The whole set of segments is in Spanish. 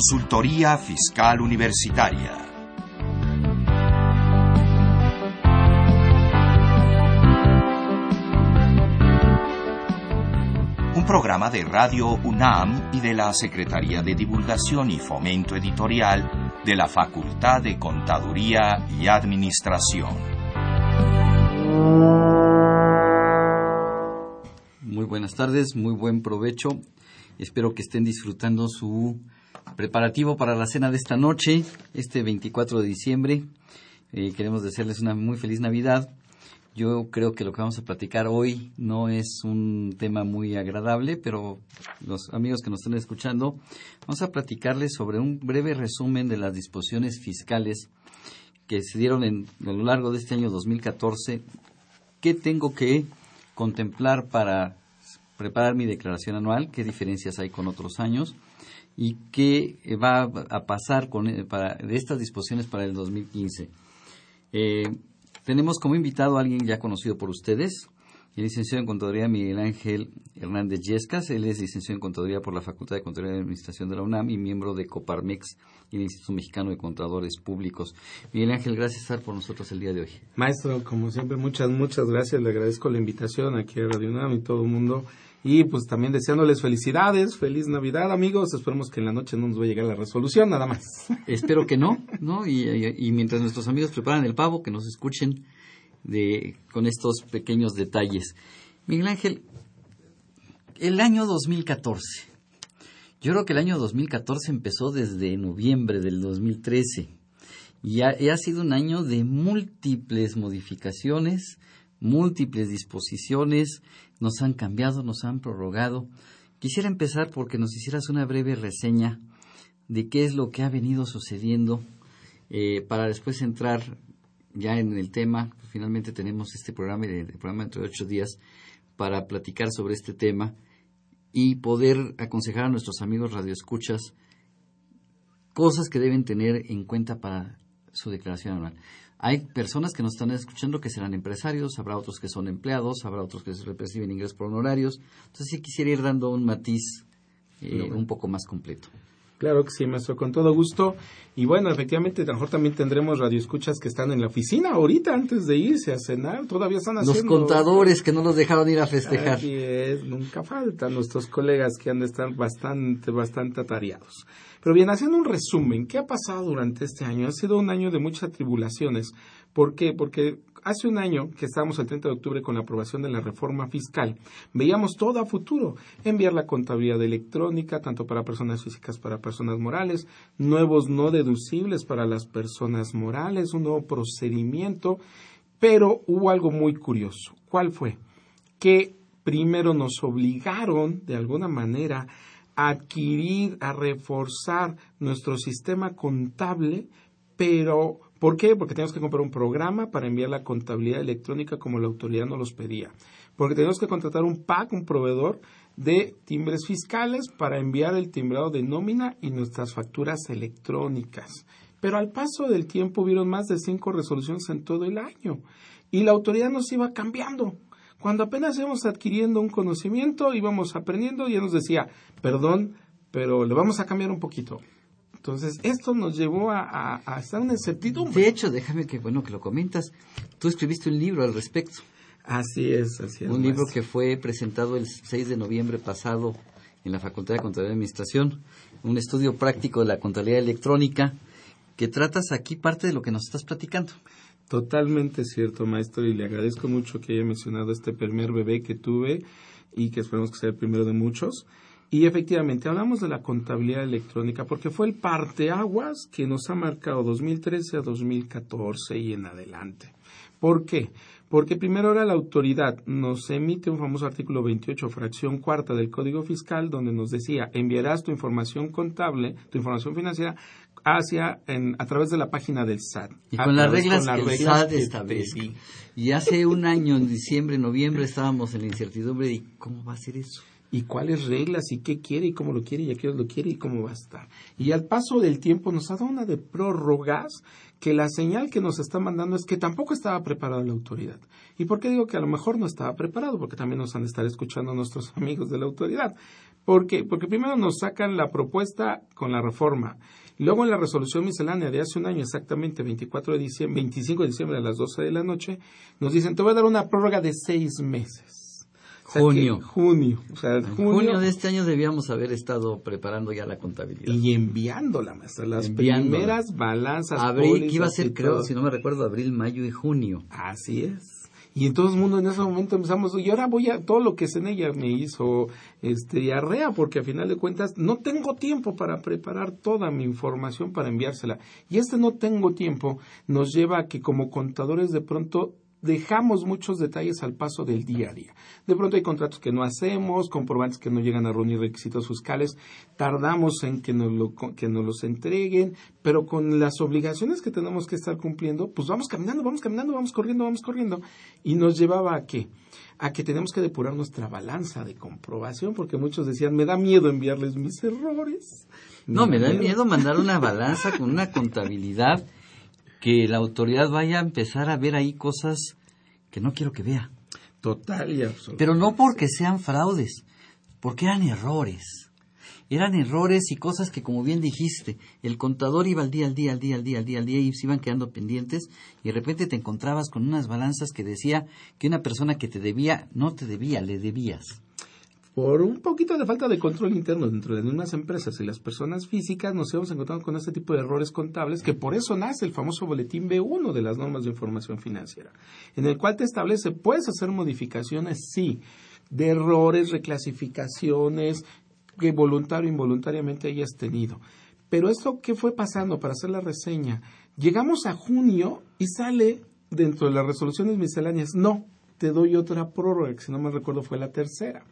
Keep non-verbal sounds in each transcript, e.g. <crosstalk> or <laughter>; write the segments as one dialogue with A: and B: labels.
A: Consultoría Fiscal Universitaria. Un programa de Radio UNAM y de la Secretaría de Divulgación y Fomento Editorial de la Facultad de Contaduría y Administración.
B: Muy buenas tardes, muy buen provecho. Espero que estén disfrutando su preparativo para la cena de esta noche, este 24 de diciembre. Eh, queremos desearles una muy feliz Navidad. Yo creo que lo que vamos a platicar hoy no es un tema muy agradable, pero los amigos que nos están escuchando, vamos a platicarles sobre un breve resumen de las disposiciones fiscales que se dieron en, a lo largo de este año 2014. ¿Qué tengo que contemplar para preparar mi declaración anual? ¿Qué diferencias hay con otros años? ¿Y qué va a pasar con, para, de estas disposiciones para el 2015? Eh, tenemos como invitado a alguien ya conocido por ustedes, el licenciado en Contaduría Miguel Ángel Hernández Yescas. Él es licenciado en Contaduría por la Facultad de Contaduría y Administración de la UNAM y miembro de Coparmex y el Instituto Mexicano de Contadores Públicos. Miguel Ángel, gracias por estar por nosotros el día de hoy.
C: Maestro, como siempre, muchas, muchas gracias. Le agradezco la invitación aquí a Radio UNAM y todo el mundo. Y pues también deseándoles felicidades, feliz Navidad amigos, esperemos que en la noche no nos vaya a llegar la resolución, nada más. <laughs>
B: Espero que no, ¿no? Y, y, y mientras nuestros amigos preparan el pavo, que nos escuchen de, con estos pequeños detalles. Miguel Ángel, el año 2014. Yo creo que el año 2014 empezó desde noviembre del 2013 y ha, y ha sido un año de múltiples modificaciones, múltiples disposiciones, nos han cambiado, nos han prorrogado. Quisiera empezar porque nos hicieras una breve reseña de qué es lo que ha venido sucediendo eh, para después entrar ya en el tema. Finalmente tenemos este programa, el programa dentro de ocho días, para platicar sobre este tema y poder aconsejar a nuestros amigos radioescuchas cosas que deben tener en cuenta para su declaración anual. Hay personas que nos están escuchando que serán empresarios, habrá otros que son empleados, habrá otros que reciben ingresos por honorarios. Entonces sí quisiera ir dando un matiz eh, un poco más completo.
C: Claro que sí, maestro, con todo gusto. Y bueno, efectivamente, a lo mejor también tendremos radioescuchas que están en la oficina ahorita antes de irse a cenar. Todavía están haciendo...
B: Los contadores que no los dejaron ir a festejar.
C: Así es, nunca faltan nuestros colegas que han de estar bastante, bastante atareados. Pero bien, haciendo un resumen, ¿qué ha pasado durante este año? Ha sido un año de muchas tribulaciones. ¿Por qué? Porque hace un año que estábamos el 30 de octubre con la aprobación de la reforma fiscal, veíamos todo a futuro, enviar la contabilidad electrónica tanto para personas físicas como para personas morales, nuevos no deducibles para las personas morales, un nuevo procedimiento, pero hubo algo muy curioso. ¿Cuál fue? Que primero nos obligaron de alguna manera a adquirir, a reforzar nuestro sistema contable, pero ¿Por qué? Porque teníamos que comprar un programa para enviar la contabilidad electrónica como la autoridad nos los pedía. Porque teníamos que contratar un PAC, un proveedor de timbres fiscales para enviar el timbrado de nómina y nuestras facturas electrónicas. Pero al paso del tiempo hubieron más de cinco resoluciones en todo el año y la autoridad nos iba cambiando. Cuando apenas íbamos adquiriendo un conocimiento, íbamos aprendiendo y ya nos decía, perdón, pero le vamos a cambiar un poquito. Entonces, esto nos llevó a, a, a estar en incertidumbre.
B: De hecho, déjame que, bueno, que lo comentas. Tú escribiste un libro al respecto.
C: Así es, así es.
B: Un libro que fue presentado el 6 de noviembre pasado en la Facultad de Contabilidad y Administración. Un estudio práctico de la contabilidad electrónica que tratas aquí parte de lo que nos estás platicando.
C: Totalmente cierto, maestro, y le agradezco mucho que haya mencionado este primer bebé que tuve y que esperemos que sea el primero de muchos. Y efectivamente, hablamos de la contabilidad electrónica porque fue el parteaguas que nos ha marcado 2013 a 2014 y en adelante. ¿Por qué? Porque primero ahora la autoridad nos emite un famoso artículo 28, fracción cuarta del Código Fiscal, donde nos decía, enviarás tu información contable, tu información financiera, hacia, en, a través de la página del SAT.
B: Y con las reglas con que el SAT establece. Y hace un año, en diciembre, noviembre, estábamos en la incertidumbre de cómo va a ser eso
C: y cuáles reglas y qué quiere y cómo lo quiere y a qué lo quiere y cómo va a estar. Y al paso del tiempo nos ha dado una de prórrogas que la señal que nos está mandando es que tampoco estaba preparada la autoridad. ¿Y por qué digo que a lo mejor no estaba preparado? Porque también nos han de estar escuchando nuestros <laughs> amigos de la autoridad. ¿Por qué? Porque primero nos sacan la propuesta con la reforma. Luego en la resolución miscelánea de hace un año, exactamente 24 de diciembre, 25 de diciembre a las 12 de la noche, nos dicen, te voy a dar una prórroga de seis meses
B: junio.
C: junio. O sea,
B: junio. de este año debíamos haber estado preparando ya la contabilidad.
C: Y enviándola, maestra. Las primeras balanzas.
B: Abril, que iba a ser, creo, si no me recuerdo, abril, mayo y junio.
C: Así es. Y en todo el mundo en ese momento empezamos, y ahora voy a, todo lo que es en ella me hizo este, diarrea, porque a final de cuentas no tengo tiempo para preparar toda mi información para enviársela. Y este no tengo tiempo nos lleva a que como contadores de pronto dejamos muchos detalles al paso del día a día. De pronto hay contratos que no hacemos, comprobantes que no llegan a reunir requisitos fiscales, tardamos en que nos, lo, que nos los entreguen, pero con las obligaciones que tenemos que estar cumpliendo, pues vamos caminando, vamos caminando, vamos corriendo, vamos corriendo. Y nos llevaba a qué? A que tenemos que depurar nuestra balanza de comprobación, porque muchos decían, me da miedo enviarles mis errores.
B: no, me da miedo. miedo mandar una balanza con una contabilidad que la autoridad vaya a empezar a ver ahí cosas que no quiero que vea.
C: Total y absolutamente.
B: Pero no porque sean fraudes, porque eran errores. Eran errores y cosas que, como bien dijiste, el contador iba al día, al día, al día, al día, al día, al día y se iban quedando pendientes y de repente te encontrabas con unas balanzas que decía que una persona que te debía no te debía, le debías
C: por un poquito de falta de control interno dentro de unas empresas y las personas físicas nos hemos encontrado con este tipo de errores contables que por eso nace el famoso boletín B1 de las normas de información financiera, en el cual te establece, puedes hacer modificaciones, sí, de errores, reclasificaciones que voluntario o involuntariamente hayas tenido. Pero esto, ¿qué fue pasando para hacer la reseña? Llegamos a junio y sale dentro de las resoluciones misceláneas, no, te doy otra prórroga, que si no me recuerdo fue la tercera.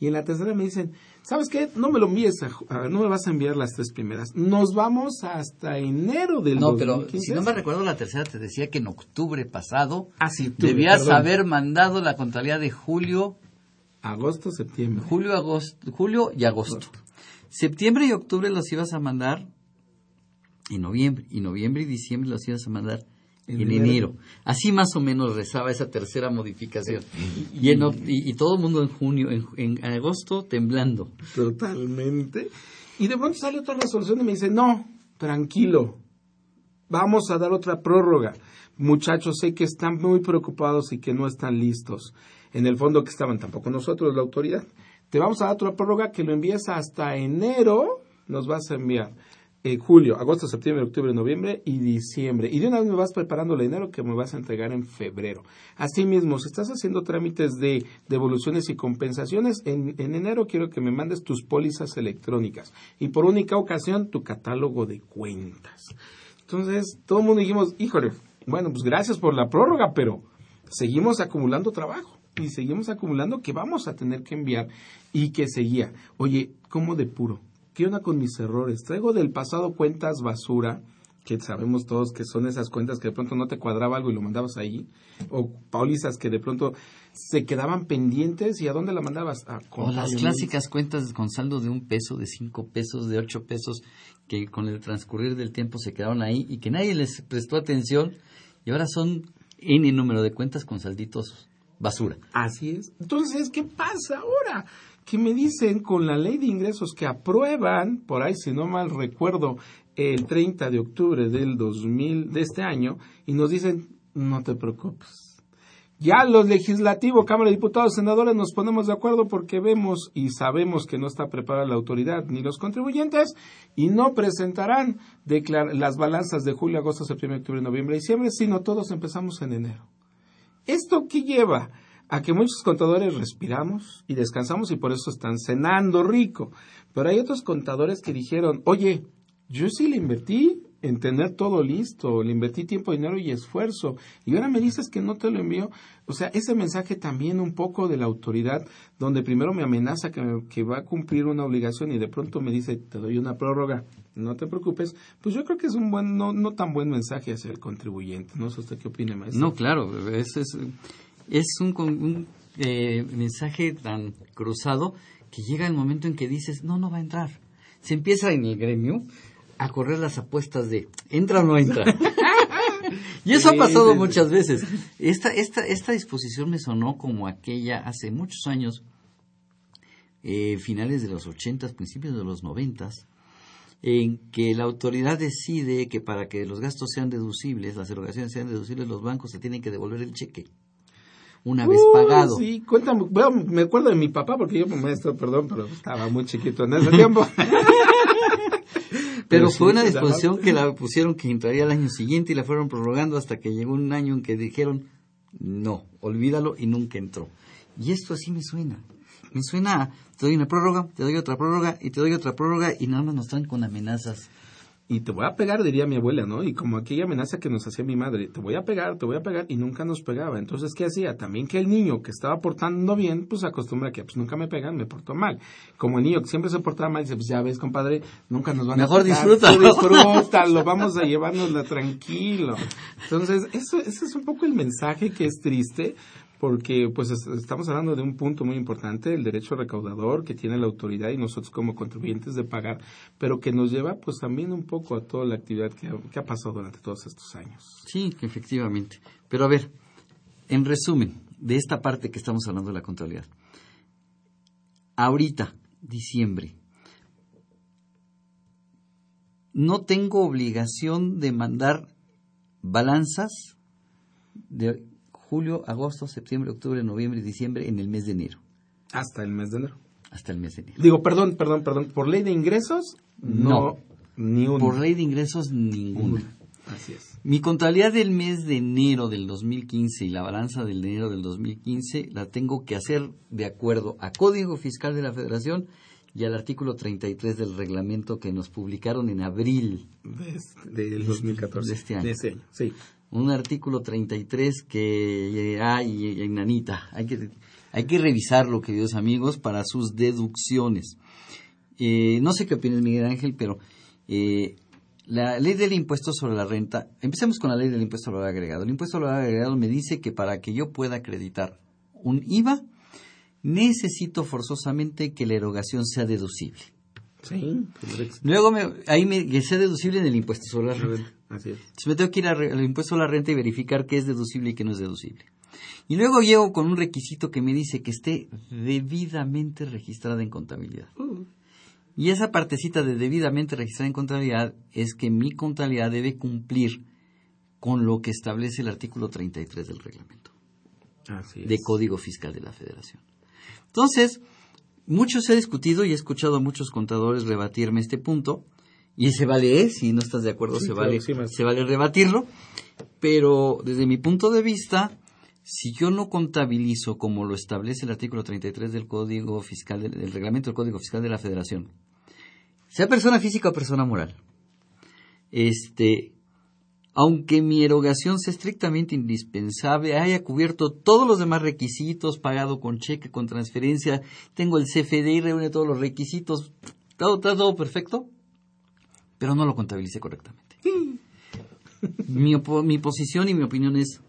C: Y en la tercera me dicen, ¿sabes qué? No me lo envíes, no me vas a enviar las tres primeras. Nos vamos hasta enero del
B: No, pero si no me recuerdo la tercera te decía que en octubre pasado
C: ah, sí,
B: debías haber mandado la contabilidad de julio,
C: agosto, septiembre.
B: Julio, agosto, julio y agosto. Septiembre y octubre los ibas a mandar en noviembre y noviembre y diciembre los ibas a mandar en, enero. Así más o menos rezaba esa tercera modificación. Y, y, todo el mundo en junio, en, agosto, temblando.
C: Totalmente. Y de pronto sale otra resolución y me dice, no, tranquilo, vamos a dar otra prórroga. Muchachos, sé que están muy preocupados y que no están listos. En el fondo que estaban tampoco nosotros, la autoridad. Te vamos a dar otra prórroga que lo envíes hasta enero, nos vas a enviar en julio, agosto, septiembre, octubre, noviembre y diciembre. Y de una vez me vas preparando el enero que me vas a entregar en febrero. Asimismo, si estás haciendo trámites de devoluciones y compensaciones, en, en enero quiero que me mandes tus pólizas electrónicas. Y por única ocasión, tu catálogo de cuentas. Entonces, todo el mundo dijimos, híjole, bueno, pues gracias por la prórroga, pero seguimos acumulando trabajo y seguimos acumulando que vamos a tener que enviar y que seguía. Oye, ¿cómo de con mis errores? Traigo del pasado cuentas basura, que sabemos todos que son esas cuentas que de pronto no te cuadraba algo y lo mandabas ahí, o paulizas que de pronto se quedaban pendientes y a dónde la mandabas?
B: o las clásicas cuentas con saldo de un peso, de cinco pesos, de ocho pesos, que con el transcurrir del tiempo se quedaron ahí y que nadie les prestó atención y ahora son N número de cuentas con salditos basura.
C: Así es. Entonces, ¿qué pasa ahora? Que me dicen con la ley de ingresos que aprueban, por ahí si no mal recuerdo, el 30 de octubre del 2000 de este año, y nos dicen, no te preocupes. Ya los legislativos, Cámara de Diputados, senadores nos ponemos de acuerdo porque vemos y sabemos que no está preparada la autoridad ni los contribuyentes y no presentarán las balanzas de julio, agosto, septiembre, octubre, noviembre diciembre, sino todos empezamos en enero. ¿Esto qué lleva? A que muchos contadores respiramos y descansamos y por eso están cenando rico. Pero hay otros contadores que dijeron, oye, yo sí le invertí en tener todo listo, le invertí tiempo, dinero y esfuerzo, y ahora me dices que no te lo envío. O sea, ese mensaje también un poco de la autoridad, donde primero me amenaza que, que va a cumplir una obligación y de pronto me dice, te doy una prórroga, no te preocupes, pues yo creo que es un buen, no, no tan buen mensaje hacia el contribuyente. No sé usted qué opina, maestro.
B: No, claro, es, es es un, eh, mensaje tan cruzado que llega el momento en que dices, no, no va a entrar. Se empieza en el gremio a correr las apuestas de, ¿entra o no entra? <laughs> Y eso ha pasado muchas veces. Esta, esta, esta disposición me sonó como aquella hace muchos años, eh, finales de los ochentas, principios de los noventas, en que la autoridad decide que para que los gastos sean deducibles, las erogaciones sean deducibles, los bancos se tienen que devolver el cheque una vez pagado.
C: Sí, cuéntame, me acuerdo de mi papá, porque yo, maestro, perdón, pero estaba muy chiquito en ese tiempo. <laughs>
B: pero, fue una disposición que la pusieron que entraría el año siguiente y la fueron prorrogando hasta que llegó un año en que dijeron, no, olvídalo y nunca entró. Y esto así me suena. Me suena, te doy una prórroga, te doy otra prórroga y te doy otra prórroga y nada más nos traen con amenazas
C: y te voy a pegar, diría mi abuela, ¿no? Y como aquella amenaza que nos hacía mi madre, te voy a pegar, te voy a pegar, y nunca nos pegaba. Entonces, ¿qué hacía? También que el niño que estaba portando bien, pues acostumbra que pues nunca me pegan, me portó mal. Como el niño que siempre se portaba mal, dice, pues ya ves, compadre, nunca nos van
B: a Mejor
C: disfruta. disfrútalo, <laughs> vamos a llevárnosla tranquilo. Entonces, eso, ese es un poco el mensaje que es triste, porque pues estamos hablando de un punto muy importante, el derecho recaudador que tiene la autoridad y nosotros como contribuyentes de pagar, pero que nos lleva pues también un poco a toda la actividad que ha, pasado durante todos estos años.
B: Sí, efectivamente. Pero a ver, en resumen, de esta parte que estamos hablando de la contabilidad. Ahorita, diciembre, no tengo obligación de mandar balanzas de julio, agosto, septiembre, octubre, noviembre y diciembre en el mes de enero.
C: Hasta el mes de enero.
B: Hasta el mes de enero.
C: Digo, perdón, perdón, perdón. ¿Por ley de ingresos? No.
B: Ni uno. Por ley de ingresos, ninguna.
C: Así es.
B: Mi contabilidad del mes de enero del 2015 y la balanza del enero del 2015 la tengo que hacer de acuerdo a Código Fiscal de la Federación y al artículo 33 del reglamento que nos publicaron en abril
C: del 2014. De este año. De este año, sí
B: un artículo 33 que hay en Nanita. Hay que, hay que revisarlo, queridos amigos, para sus deducciones. Eh, no sé qué opinas, Miguel Ángel, pero eh, la ley del impuesto sobre la renta, empecemos con la ley del impuesto sobre el agregado. El impuesto sobre el agregado me dice que para que yo pueda acreditar un IVA, necesito forzosamente que la erogación sea deducible.
C: Sí.
B: Luego me, ahí me, que sea deducible en el impuesto sobre la renta.
C: Así es.
B: Entonces me tengo que ir al impuesto a la renta y verificar qué es deducible y qué no es deducible. Y luego llego con un requisito que me dice que esté debidamente registrada en contabilidad. Uh. Y esa partecita de debidamente registrada en contabilidad es que mi contabilidad debe cumplir con lo que establece el artículo 33 del reglamento
C: Así
B: de Código Fiscal de la Federación. Entonces, mucho se ha discutido y he escuchado a muchos contadores rebatirme este punto y se vale, ¿eh? si no estás de acuerdo, se, vale, se vale rebatirlo. Pero desde mi punto de vista, si yo no contabilizo como lo establece el artículo 33 del Código Fiscal, del, Reglamento del Código Fiscal de la Federación, sea persona física o persona moral, este, aunque mi erogación sea estrictamente indispensable, haya cubierto todos los demás requisitos, pagado con cheque, con transferencia, tengo el CFDI, reúne todos los requisitos, todo, todo perfecto, pero no lo contabilice correctamente. <laughs> mi, mi, posición y mi opinión es,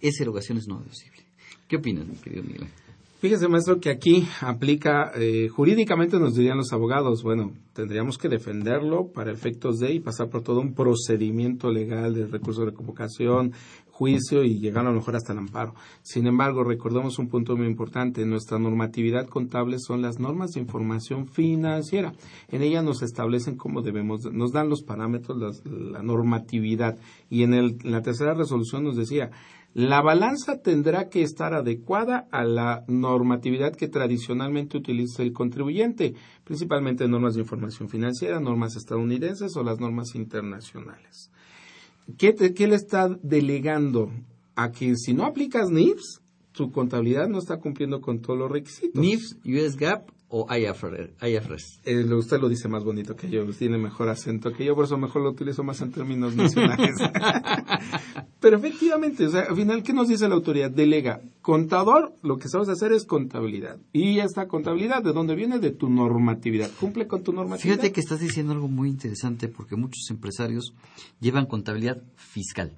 B: esa erogación es no deducible. ¿Qué opinas, mi querido Miguel?
C: Fíjese, maestro, que aquí aplica, eh, jurídicamente nos dirían los abogados, bueno, tendríamos que defenderlo para efectos de y pasar por todo un procedimiento legal de recurso de convocación, juicio y llegar a lo mejor hasta el amparo. Sin embargo, recordemos un punto muy importante. Nuestra normatividad contable son las normas de información financiera. En ella nos establecen cómo debemos, nos dan los parámetros, la normatividad. Y en, el, en la tercera resolución nos decía, la balanza tendrá que estar adecuada a la normatividad que tradicionalmente utiliza el contribuyente, principalmente normas de información financiera, normas estadounidenses o las normas internacionales. ¿qué, ¿qué, le está delegando? A que si no aplicas NIFS, tu contabilidad no está cumpliendo con todos los requisitos.
B: NIFS, US GAAP o IFRS.
C: Eh, usted lo dice más bonito que yo, tiene mejor acento que yo, por eso mejor lo utilizo más en términos nacionales. <laughs> Pero efectivamente, o sea, al final, ¿qué nos dice la autoridad? Delega. Contador, lo que sabes hacer es contabilidad. Y esta contabilidad, ¿de dónde viene? De tu normatividad. Cumple con tu normatividad.
B: Fíjate que estás diciendo algo muy interesante porque muchos empresarios llevan contabilidad fiscal.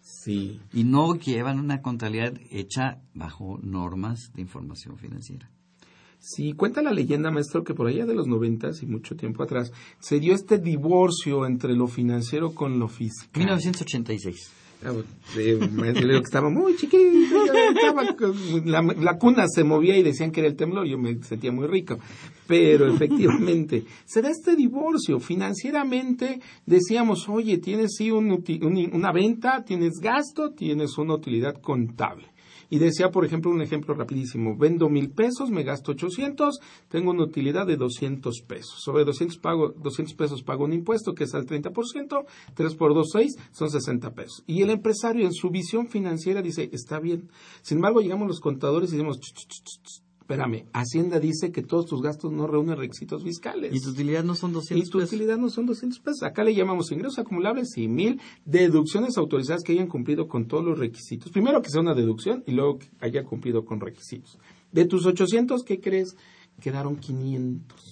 C: Sí.
B: Y no llevan una contabilidad hecha bajo normas de información financiera.
C: Sí, cuenta la leyenda, maestro, que por allá de los noventas y mucho tiempo atrás se dio este divorcio entre lo financiero con lo fiscal.
B: 1986.
C: Que estaba muy chiquito, la, la, cuna se movía y decían que era el temblor, yo me sentía muy rico. Pero <laughs> efectivamente, se da este divorcio. Financieramente decíamos, oye, tienes sí una venta, tienes gasto, tienes una utilidad contable y decía, por ejemplo, un ejemplo rapidísimo, vendo mil pesos, me gasto 800, tengo una utilidad de 200 pesos. Sobre 200, pago, 200 pesos pago un impuesto que es al 30%, 3 por 2, 6, son 60 pesos. Y el empresario en su visión financiera dice, está bien. Sin embargo, llegamos los contadores y decimos, espérame, Hacienda dice que todos tus gastos no reúnen requisitos fiscales.
B: Y tu utilidad no son 200
C: pesos. Y tu utilidad no son 200 pesos. Acá le llamamos ingresos acumulables y mil deducciones autorizadas que hayan cumplido con todos los requisitos. Primero que sea una deducción y luego que haya cumplido con requisitos. De tus 800, ¿qué crees? Quedaron 500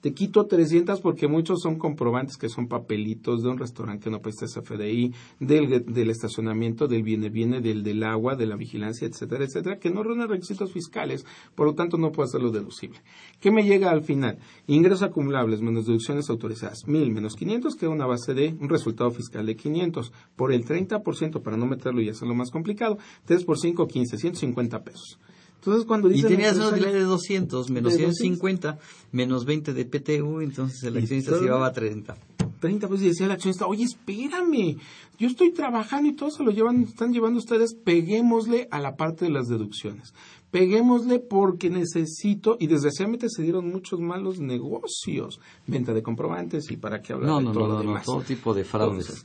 C: te quito 300 porque muchos son comprobantes que son papelitos de un restaurante que no presta FDI, del, del estacionamiento, del viene viene, del del agua, de la vigilancia, etcétera, etcétera, que no reúnen requisitos fiscales, por lo tanto no puedo hacerlo deducible. ¿Qué me llega al final? Ingresos acumulables menos deducciones autorizadas, 1000 menos 500 queda una base de un resultado fiscal de 500 por el 30% para no meterlo y hacerlo más complicado, 3 por 5, 15, 150 pesos.
B: Entonces, cuando y tenías una utilidad de 200 menos 150 menos 20 de PTU, entonces el accionista se llevaba 30.
C: 30 pues y decía el accionista, oye, espérame, yo estoy trabajando y todo se lo llevan, están llevando ustedes, peguémosle a la parte de las deducciones. Peguémosle porque necesito, y desgraciadamente se dieron muchos malos negocios, venta de comprobantes y para qué hablar
B: no,
C: de
B: no,
C: todo
B: no,
C: lo
B: no, todo tipo de fraudes.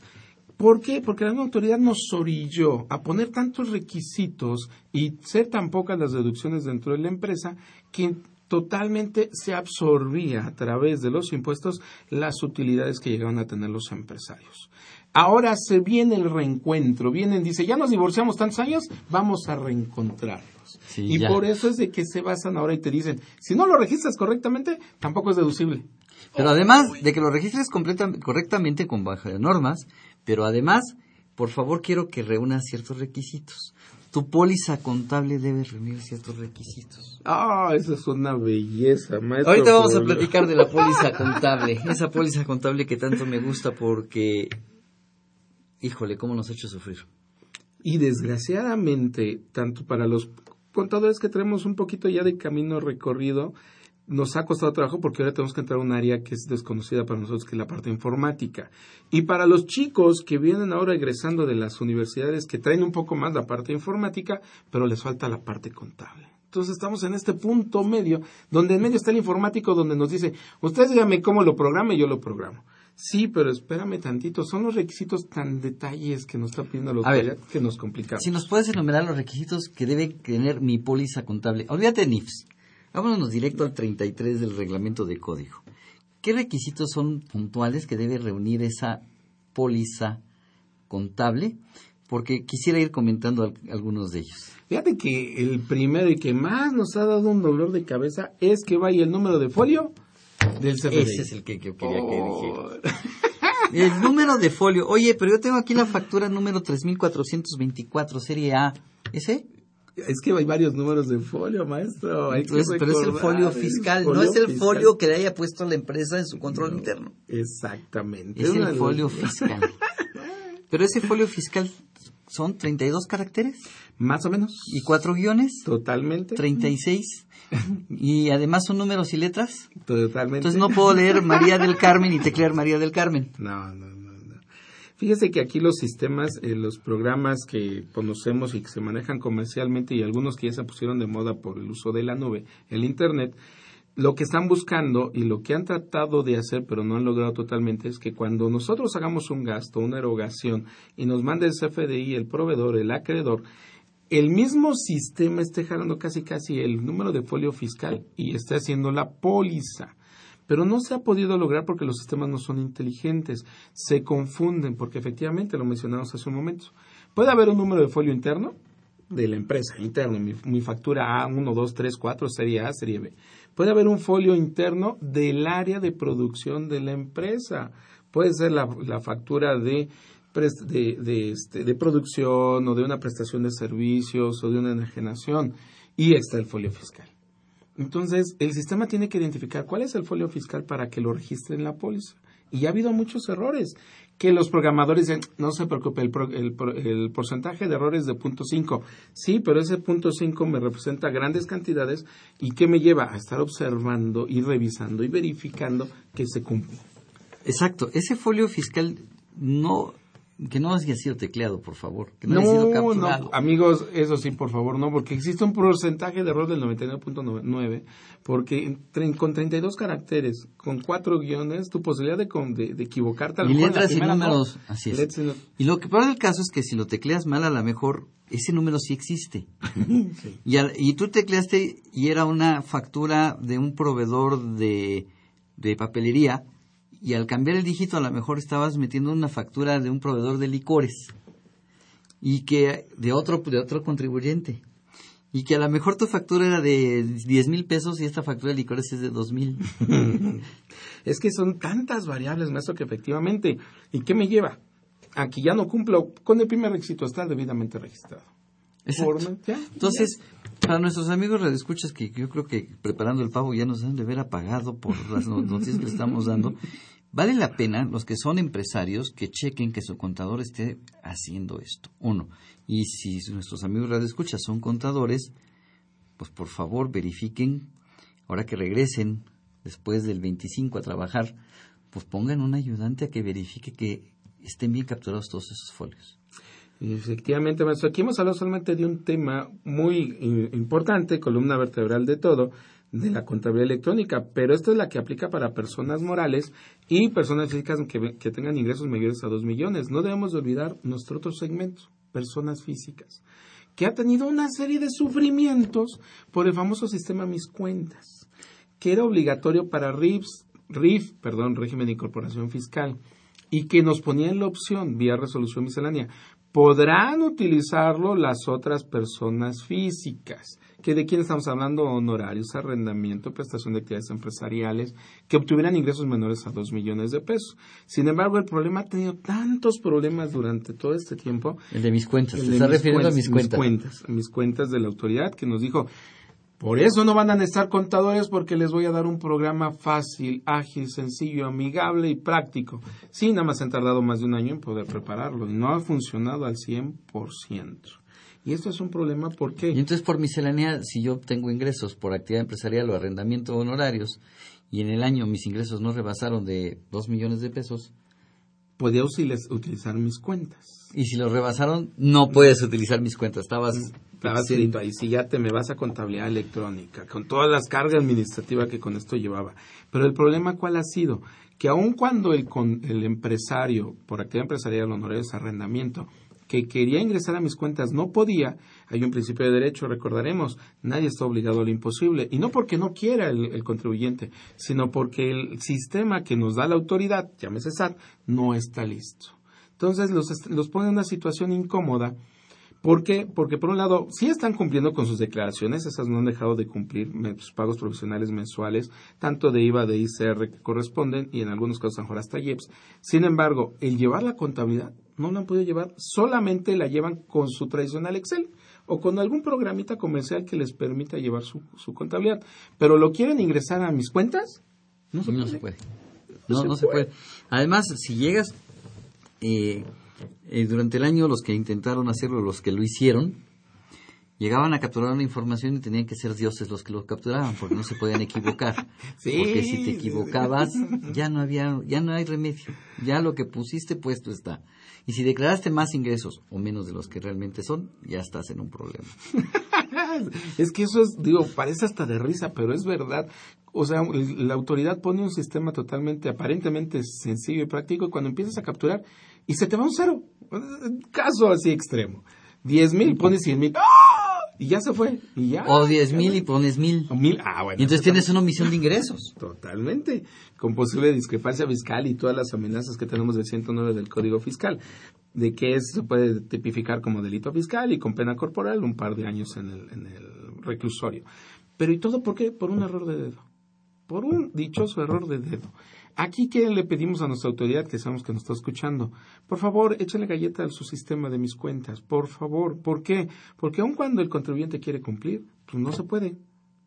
C: ¿Por qué? Porque la autoridad nos orilló a poner tantos requisitos y ser tan pocas las deducciones dentro de la empresa que totalmente se absorbía a través de los impuestos las utilidades que llegaban a tener los empresarios. Ahora se viene el reencuentro, vienen, dice, ya nos divorciamos tantos años, vamos a reencontrarlos. y por eso es de que se basan ahora y te dicen, si no lo registras correctamente, tampoco es deducible.
B: Pero además de que lo registres correctamente con baja de normas, pero además, por favor, quiero que reúna ciertos requisitos. Tu póliza contable debe reunir ciertos requisitos.
C: Ah, eso es una belleza, maestro.
B: Ahorita vamos a platicar de la <laughs> póliza contable. Esa póliza contable que tanto me gusta porque, híjole, cómo nos ha hecho sufrir.
C: Y desgraciadamente, tanto para los contadores que tenemos un poquito ya de camino recorrido, nos ha costado trabajo porque ahora tenemos que entrar a un área que es desconocida para nosotros, que es la parte informática. Y para los chicos que vienen ahora egresando de las universidades, que traen un poco más la parte informática, pero les falta la parte contable. Entonces estamos en este punto medio, donde en medio está el informático, donde nos dice, ustedes díganme cómo lo programe, yo lo programo. Sí, pero espérame tantito, son los requisitos tan detalles que nos está pidiendo los que nos complican.
B: Si nos puedes enumerar los requisitos que debe tener mi póliza contable. Olvídate de NIFS. Vámonos directo al 33 del reglamento de código. ¿Qué requisitos son puntuales que debe reunir esa póliza contable? Porque quisiera ir comentando algunos de ellos.
C: Fíjate que el primero y que más nos ha dado un dolor de cabeza es que vaya el número de folio del CFDI.
B: Ese es el que yo quería que dijera. <laughs> El número de folio. Oye, pero yo tengo aquí la factura número 3424, serie A. ¿Ese?
C: Es que hay varios números de folio, maestro. pero es
B: el folio fiscal, no es el folio que le haya puesto la empresa en su control interno.
C: Exactamente.
B: Es el folio fiscal. <laughs> pero ese folio fiscal son 32 caracteres.
C: Más o menos.
B: ¿Y cuatro guiones?
C: Totalmente.
B: 36. <laughs> y además son números y letras.
C: Totalmente.
B: Entonces no puedo leer María del Carmen y teclear María del Carmen.
C: No, no, Fíjese que aquí los sistemas, eh, los programas que conocemos y que se manejan comercialmente y algunos que ya se pusieron de moda por el uso de la nube, el Internet, lo que están buscando y lo que han tratado de hacer, pero no han logrado totalmente, es que cuando nosotros hagamos un gasto, una erogación, y nos mande el CFDI, el proveedor, el acreedor, el mismo sistema esté jalando casi casi el número de folio fiscal y esté haciendo la póliza pero no se ha podido lograr porque los sistemas no son inteligentes, se confunden, porque efectivamente lo mencionamos hace un momento. Puede haber un número de folio interno de la empresa, interno, mi, factura A, 1, 2, 3, 4, serie A, serie B. Puede haber un folio interno del área de producción de la empresa. Puede ser la, factura de, de, este, de producción o de una prestación de servicios o de una enajenación. Y está el folio fiscal. Entonces, el sistema tiene que identificar cuál es el folio fiscal para que lo registre en la póliza. Y ha habido muchos errores que los programadores dicen, no se preocupe, el, el, porcentaje de errores de punto 5. Sí, pero ese punto 5 me representa grandes cantidades y que me lleva a estar observando y revisando y verificando que se cumple.
B: Exacto. Ese folio fiscal no que no haya sido tecleado, por favor. Que no, haya sido capturado.
C: No, amigos, eso sí, por favor, no, porque existe un porcentaje de error del 99.9, porque con 32 caracteres, con cuatro guiones, tu posibilidad de, de, equivocarte...
B: Y letras y números, así es. Y lo que pasa el caso es que si lo tecleas mal, a lo mejor ese número sí existe. <laughs> y, y tú tecleaste y era una factura de un proveedor de, de papelería y al cambiar el dígito a lo mejor estabas metiendo una factura de un proveedor de licores y que de otro de otro contribuyente y que a lo mejor tu factura era de 10 mil pesos y esta factura de licores es de 2 mil. <laughs>
C: es que son tantas variables, maestro, que efectivamente. ¿Y qué me lleva? Aquí ya no cumplo con el primer requisito, estar debidamente registrado.
B: Entonces, para nuestros amigos escuchas que yo creo que preparando el pavo ya nos han de ver apagado por las noticias que estamos dando, vale la pena los que son empresarios que chequen que su contador esté haciendo esto. Uno, y si nuestros amigos escuchas son contadores, pues por favor verifiquen, ahora que regresen después del 25 a trabajar, pues pongan un ayudante a que verifique que estén bien capturados todos esos folios.
C: Efectivamente, maestro. Aquí hemos hablado solamente de un tema muy importante, columna vertebral de todo, de la contabilidad electrónica, pero esta es la que aplica para personas morales y personas físicas que, tengan ingresos mayores a dos millones. No debemos olvidar nuestro otro segmento, personas físicas, que ha tenido una serie de sufrimientos por el famoso sistema Mis Cuentas, que era obligatorio para RIFs, RIF, perdón, régimen de incorporación fiscal, y que nos ponía en la opción, vía resolución miscelánea, podrán utilizarlo las otras personas físicas. ¿Que ¿De quién estamos hablando? Honorarios, arrendamiento, prestación de actividades empresariales, que obtuvieran ingresos menores a dos millones de pesos. Sin embargo, el problema ha tenido tantos problemas durante todo este tiempo.
B: El de mis cuentas, se está refiriendo a mis cuentas.
C: Mis cuentas, mis cuentas de la autoridad que nos dijo, por eso no van a estar contadores porque les voy a dar un programa fácil, ágil, sencillo, amigable y práctico. Sí, nada más han tardado más de un año en poder prepararlo y no ha funcionado al 100%. Y esto es un problema porque...
B: Y entonces por miscelánea, si yo tengo ingresos por actividad empresarial o arrendamiento o honorarios y en el año mis ingresos no rebasaron de 2 millones de pesos...
C: Podía utilizar mis cuentas.
B: Y si los rebasaron, no puedes utilizar mis cuentas. Estabas
C: estaba escrito ahí, si ya te me vas a contabilidad electrónica, con todas las cargas administrativas que con esto llevaba. Pero el problema, ¿cuál ha sido? Que aun cuando el, el empresario, por actividad empresarial, honorarios, arrendamiento, que quería ingresar a mis cuentas no podía, hay un principio de derecho, recordaremos, nadie está obligado a lo imposible, y no porque no quiera el, contribuyente, sino porque el sistema que nos da la autoridad, llámese SAT, no está listo. Entonces los, los pone en una situación incómoda ¿Por qué? Porque por un lado, sí están cumpliendo con sus declaraciones, esas no han dejado de cumplir sus pagos profesionales mensuales, tanto de IVA, de ICR que corresponden, y en algunos casos a mejor hasta IEPS. Sin embargo, el llevar la contabilidad no la han podido llevar, solamente la llevan con su tradicional Excel o con algún programita comercial que les permita llevar su, contabilidad. Pero lo quieren ingresar a mis cuentas,
B: no se puede. No, no, se, puede. Además, si llegas eh, eh, durante el año los que intentaron hacerlo, los que lo hicieron, llegaban a capturar una información y tenían que ser dioses los que lo capturaban porque no se podían equivocar. <laughs> Porque si te equivocabas ya no había ya no hay remedio. Ya lo que pusiste puesto está. Y si declaraste más ingresos o menos de los que realmente son ya estás en un problema. <laughs>
C: Es que eso es digo parece hasta de risa pero es verdad. O sea, la autoridad pone un sistema totalmente, aparentemente sencillo y práctico, y cuando empiezas a capturar, y se te va un cero. Caso así extremo. Diez mil, pones cien mil. ¡ah! Y ya se fue. Y ya.
B: O diez mil y pones mil.
C: mil. Ah, bueno.
B: Y entonces tienes una omisión de ingresos. <laughs>
C: Totalmente. Con posible discrepancia fiscal y todas las amenazas que tenemos del 109 del Código Fiscal. De que se puede tipificar como delito fiscal y con pena corporal un par de años en el, en el reclusorio. Pero ¿y todo por qué? Por un error de dedo. Por un dichoso error de dedo. Aquí que le pedimos a nuestra autoridad, que sabemos que nos está escuchando, por favor, échale galleta a su sistema de mis cuentas, por favor. ¿Por qué? Porque aun cuando el contribuyente quiere cumplir, pues no se puede.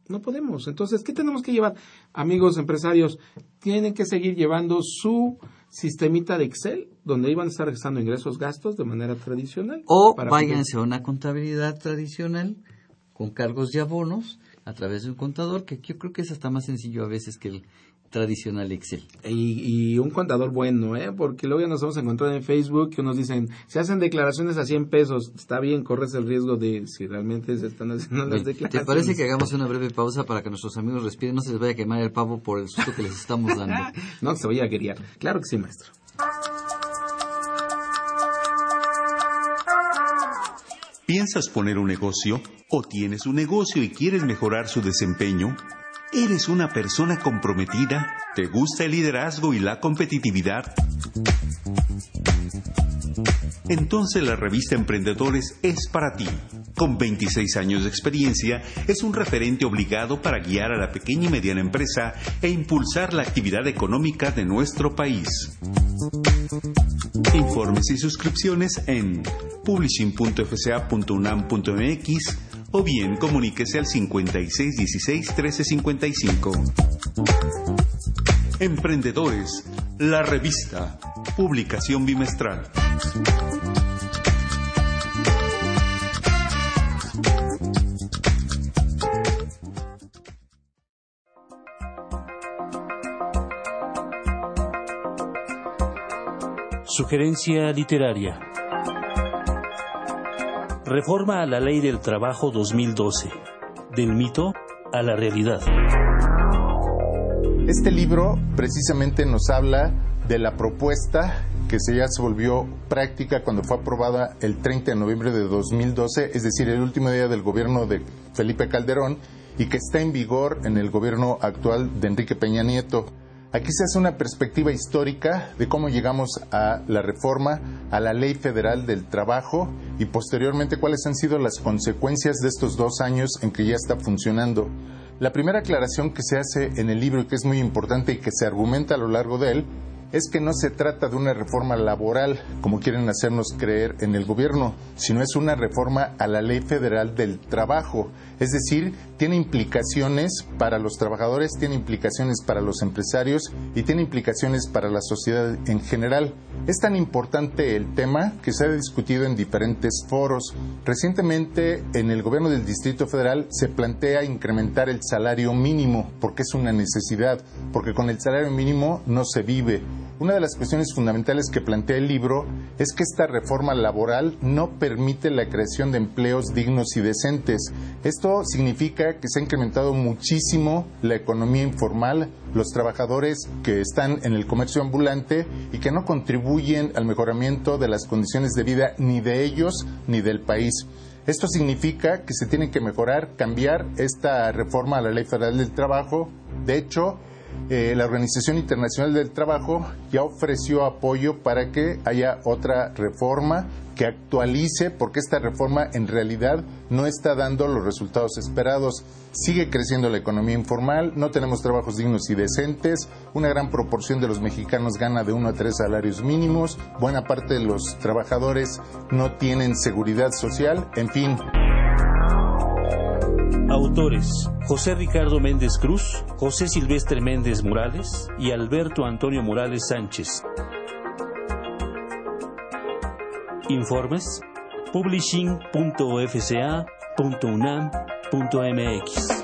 C: No podemos. Entonces, ¿qué tenemos que llevar? Amigos empresarios, tienen que seguir llevando su sistemita de Excel donde iban a estar registrando ingresos, gastos de manera tradicional.
B: O váyanse a una contabilidad tradicional con cargos y abonos a través de un contador, que yo creo que es hasta más sencillo a veces que el tradicional Excel.
C: Y, un contador bueno, ¿eh? Porque luego ya nos hemos encontrado en Facebook que nos dicen, se hacen declaraciones a 100 pesos, está bien, corres el riesgo de si realmente se están haciendo las declaraciones.
B: ¿Te parece que hagamos una breve pausa para que nuestros amigos respiren, no se les vaya a quemar el pavo por el susto que les estamos dando? <laughs>
C: no, se vaya a guiar. Claro que sí, maestro.
D: ¿Piensas poner un negocio? ¿O tienes un negocio y quieres mejorar su desempeño? ¿Eres una persona comprometida? ¿Te gusta el liderazgo y la competitividad? Entonces la revista Emprendedores es para ti. Con 26 años de experiencia, es un referente obligado para guiar a la pequeña y mediana empresa e impulsar la actividad económica de nuestro país. Informes y suscripciones en publishing.fca.unam.mx o bien comuníquese al 5616 1355. Emprendedores, la revista, publicación bimestral.
E: Sugerencia literaria. Reforma a la Ley del Trabajo 2012. Del mito a la realidad.
F: Este libro precisamente nos habla de la propuesta que se ya se volvió práctica cuando fue aprobada el 30 de noviembre de 2012, es decir, el último día del gobierno de Felipe Calderón y que está en vigor en el gobierno actual de Enrique Peña Nieto. Aquí se hace una perspectiva histórica de cómo llegamos a la reforma, a la ley federal del trabajo y posteriormente cuáles han sido las consecuencias de estos dos años en que ya está funcionando. La primera aclaración que se hace en el libro y que es muy importante y que se argumenta a lo largo de él es que no se trata de una reforma laboral, como quieren hacernos creer en el gobierno, sino es una reforma a la ley federal del trabajo. Es decir, tiene implicaciones para los trabajadores, tiene implicaciones para los empresarios y tiene implicaciones para la sociedad en general. Es tan importante el tema que se ha discutido en diferentes foros. Recientemente, en el gobierno del Distrito Federal se plantea incrementar el salario mínimo porque es una necesidad, porque con el salario mínimo no se vive. Una de las cuestiones fundamentales que plantea el libro es que esta reforma laboral no permite la creación de empleos dignos y decentes. Esto significa que se ha incrementado muchísimo la economía informal, los trabajadores que están en el comercio ambulante y que no contribuyen al mejoramiento de las condiciones de vida ni de ellos ni del país. Esto significa que se tiene que mejorar, cambiar esta reforma a la Ley Federal del Trabajo. De hecho, eh, la Organización Internacional del Trabajo ya ofreció apoyo para que haya otra reforma que actualice, porque esta reforma en realidad no está dando los resultados esperados. Sigue creciendo la economía informal, no tenemos trabajos dignos y decentes, una gran proporción de los mexicanos gana de uno a tres salarios mínimos, buena parte de los trabajadores no tienen seguridad social, en fin.
E: Autores: José Ricardo Méndez Cruz, José Silvestre Méndez Morales y Alberto Antonio Morales Sánchez. Informes: publishing.fca.unam.mx.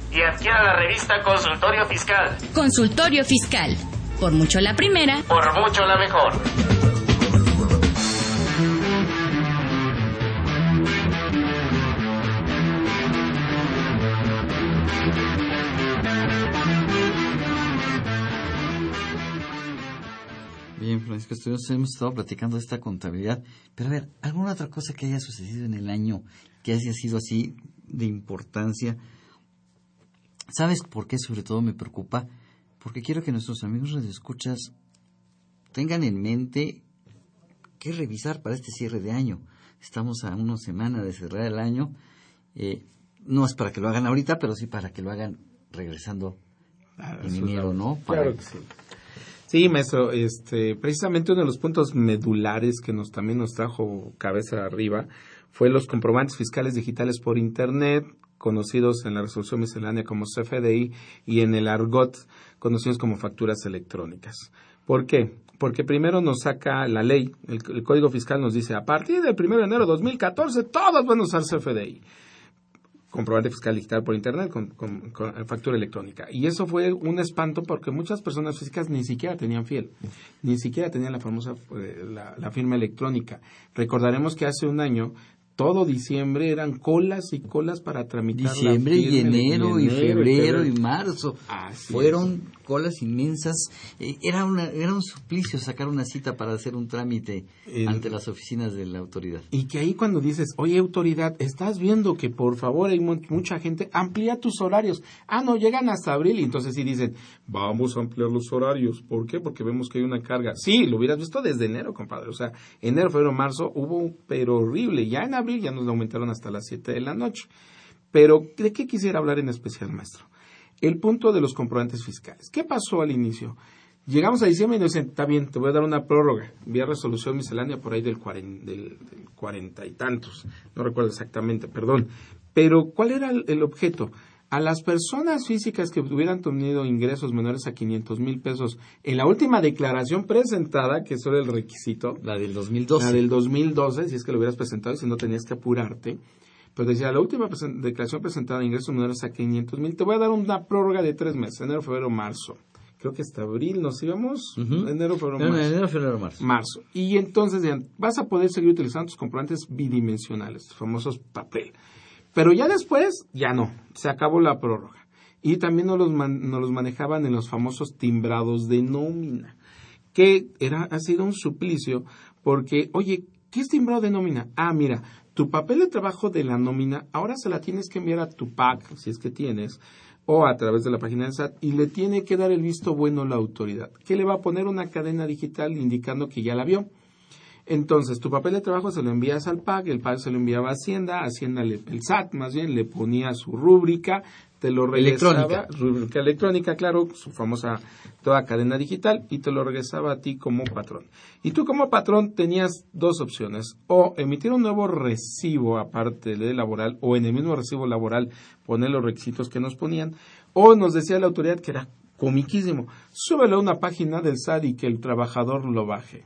G: y adquiera la revista Consultorio Fiscal.
H: Consultorio Fiscal. Por mucho la primera.
G: Por mucho la mejor.
B: Bien, Francisco, estuvimos- hemos estado platicando de esta contabilidad, pero a ver, ¿alguna otra cosa que haya sucedido en el año que haya sido así de importancia? ¿Sabes por qué sobre todo me preocupa? Porque quiero que nuestros amigos radioescuchas tengan en mente qué revisar para este cierre de año. Estamos a una semana de cerrar el año. Eh, no es para que lo hagan ahorita, pero sí para que lo hagan regresando en enero, ¿no? Para-
C: Claro que sí. Sí, maestro, este, precisamente uno de los puntos medulares que nos también nos trajo cabeza arriba fue los comprobantes fiscales digitales por Internet, conocidos en la resolución miscelánea como CFDI y en el argot conocidos como facturas electrónicas. ¿Por qué? Porque primero nos saca la ley, el, Código Fiscal nos dice, a partir del 1 de enero de 2014 todos van a usar CFDI comprobante fiscal digital por internet con, con- factura electrónica. Y eso fue un espanto porque muchas personas físicas ni siquiera tenían fiel, ni siquiera tenían la famosa eh, la firma electrónica. Recordaremos que hace un año todo diciembre eran colas y colas para tramitar la
B: Diciembre y enero y febrero y marzo.
C: Así
B: Fueron colas inmensas. Eh, Era, una, era un suplicio sacar una cita para hacer un trámite
C: El-
B: ante las oficinas de la autoridad.
C: Y que ahí cuando dices, oye autoridad, estás viendo que por favor hay mu- mucha gente, amplía tus horarios. Ah, no, llegan hasta abril y entonces sí dicen, vamos a ampliar los horarios. ¿Por qué? Porque vemos que hay una carga. Sí, lo hubieras visto desde enero, compadre. O sea, enero, febrero, marzo hubo un pero horrible. Ya en abril ya nos lo aumentaron hasta las 7 de la noche. Pero, ¿de qué quisiera hablar en especial, maestro? El punto de los comprobantes fiscales. ¿Qué pasó al inicio? Llegamos a diciembre y nos dicen, está bien, te voy a dar una prórroga. Vía resolución miscelánea por ahí del, cuaren- del, del cuarenta y tantos. No recuerdo exactamente, perdón. Pero, ¿cuál era el, el objeto? A las personas físicas que hubieran tenido ingresos menores a 500 mil pesos en la última declaración presentada, que eso era el requisito,
B: La del 2012.
C: la del 2012, si es que lo hubieras presentado y si no tenías que apurarte. Pero decía, la última declaración presentada de ingresos menores a 500 mil, te voy a dar una prórroga de tres meses, enero, febrero, marzo. Creo que hasta abril nos íbamos, enero, febrero, marzo.
B: enero, febrero, marzo.
C: Marzo. Y entonces vas a poder seguir utilizando tus comprobantes bidimensionales, los famosos papel. Pero ya después, ya no, se acabó la prórroga. Y también nos los, nos los manejaban en los famosos timbrados de nómina, que era, ha sido un suplicio porque, oye, ¿qué es timbrado de nómina? Ah, mira, tu papel de trabajo de la nómina ahora se la tienes que enviar a tu PAC, si es que tienes, o a través de la página del SAT, y le tiene que dar el visto bueno la autoridad, que le va a poner una cadena digital indicando que ya la vio. Entonces, tu papel de trabajo se lo envías al PAC, el PAC se lo enviaba a Hacienda, Hacienda, le- el SAT más bien, le ponía su rúbrica, te lo regresaba,
B: Electrónica.
C: rúbrica electrónica, claro, su famosa toda cadena digital, y te lo regresaba a ti como patrón. Y tú como patrón tenías dos opciones, o emitir un nuevo recibo aparte de laboral, o en el mismo recibo laboral poner los requisitos que nos ponían, o nos decía la autoridad que era comiquísimo, súbelo a una página del SAT y que el trabajador lo baje.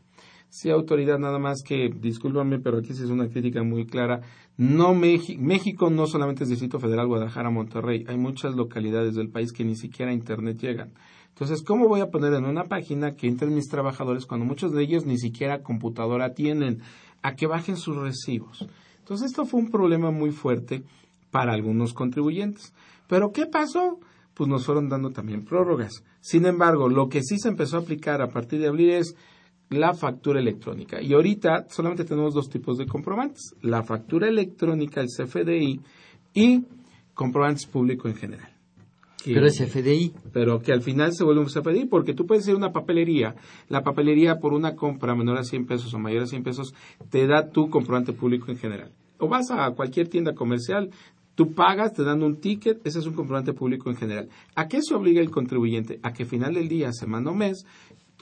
C: Sí, autoridad, nada más que, discúlpame, pero aquí sí es una crítica muy clara. No Meji- México no solamente es Distrito Federal, Guadalajara, Monterrey. Hay muchas localidades del país que ni siquiera a Internet llegan. Entonces, ¿cómo voy a poner en una página que entren mis trabajadores cuando muchos de ellos ni siquiera computadora tienen? A que bajen sus recibos. Entonces, esto fue un problema muy fuerte para algunos contribuyentes. Pero, ¿qué pasó? pues nos fueron dando también prórrogas. Sin embargo, lo que sí se empezó a aplicar a partir de abril es la factura electrónica. Y ahorita solamente tenemos dos tipos de comprobantes, la factura electrónica, el CFDI, y comprobantes públicos en general.
B: pero es CFDI.
C: Pero que al final se vuelve un CFDI, porque tú puedes ir a una papelería, la papelería por una compra menor a 100 pesos o mayor a 100 pesos, te da tu comprobante público en general. O vas a cualquier tienda comercial, Tú pagas, te dan un ticket, ese es un comprobante público en general. ¿A qué se obliga el contribuyente? A que al final del día, semana o mes,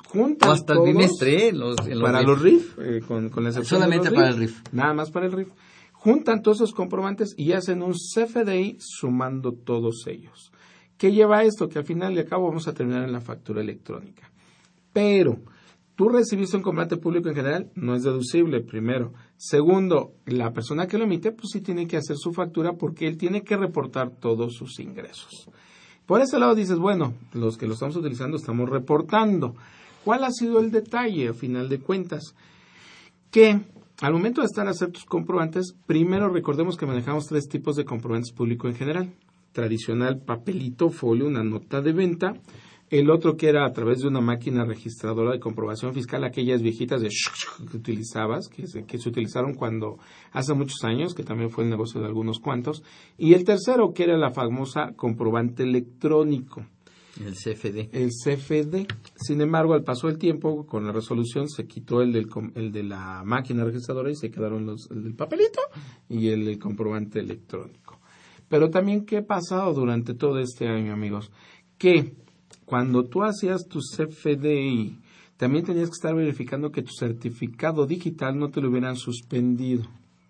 C: juntan
B: hasta el bimestre, ¿eh? los,
C: para los RIF, eh, con, con, la excepción
B: Solamente para el RIF.
C: Nada más para el RIF. Juntan todos esos comprobantes y hacen un CFDI sumando todos ellos. ¿Qué lleva esto? Que al final de cabo vamos a terminar en la factura electrónica. Pero, tú recibiste un comprobante público en general, no es deducible, primero. Segundo, la persona que lo emite, pues sí tiene que hacer su factura porque él tiene que reportar todos sus ingresos. Por ese lado dices, bueno, los que lo estamos utilizando estamos reportando. ¿Cuál ha sido el detalle, a final de cuentas? Que al momento de estar a hacer tus comprobantes, primero recordemos que manejamos tres tipos de comprobantes públicos en general. Tradicional, papelito, folio, una nota de venta el otro que era a través de una máquina registradora de comprobación fiscal, aquellas viejitas de que utilizabas, que se, que se utilizaron cuando hace muchos años, que también fue el negocio de algunos cuantos. Y el tercero que era la famosa comprobante electrónico.
B: El CFD.
C: El CFD. Sin embargo, al paso del tiempo, con la resolución se quitó el, del, el de la máquina registradora y se quedaron los, el del papelito y el, el comprobante electrónico. Pero también, ¿qué ha pasado durante todo este año, amigos? Que cuando tú hacías tu CFDI, también tenías que estar verificando que tu certificado digital no te lo hubieran suspendido,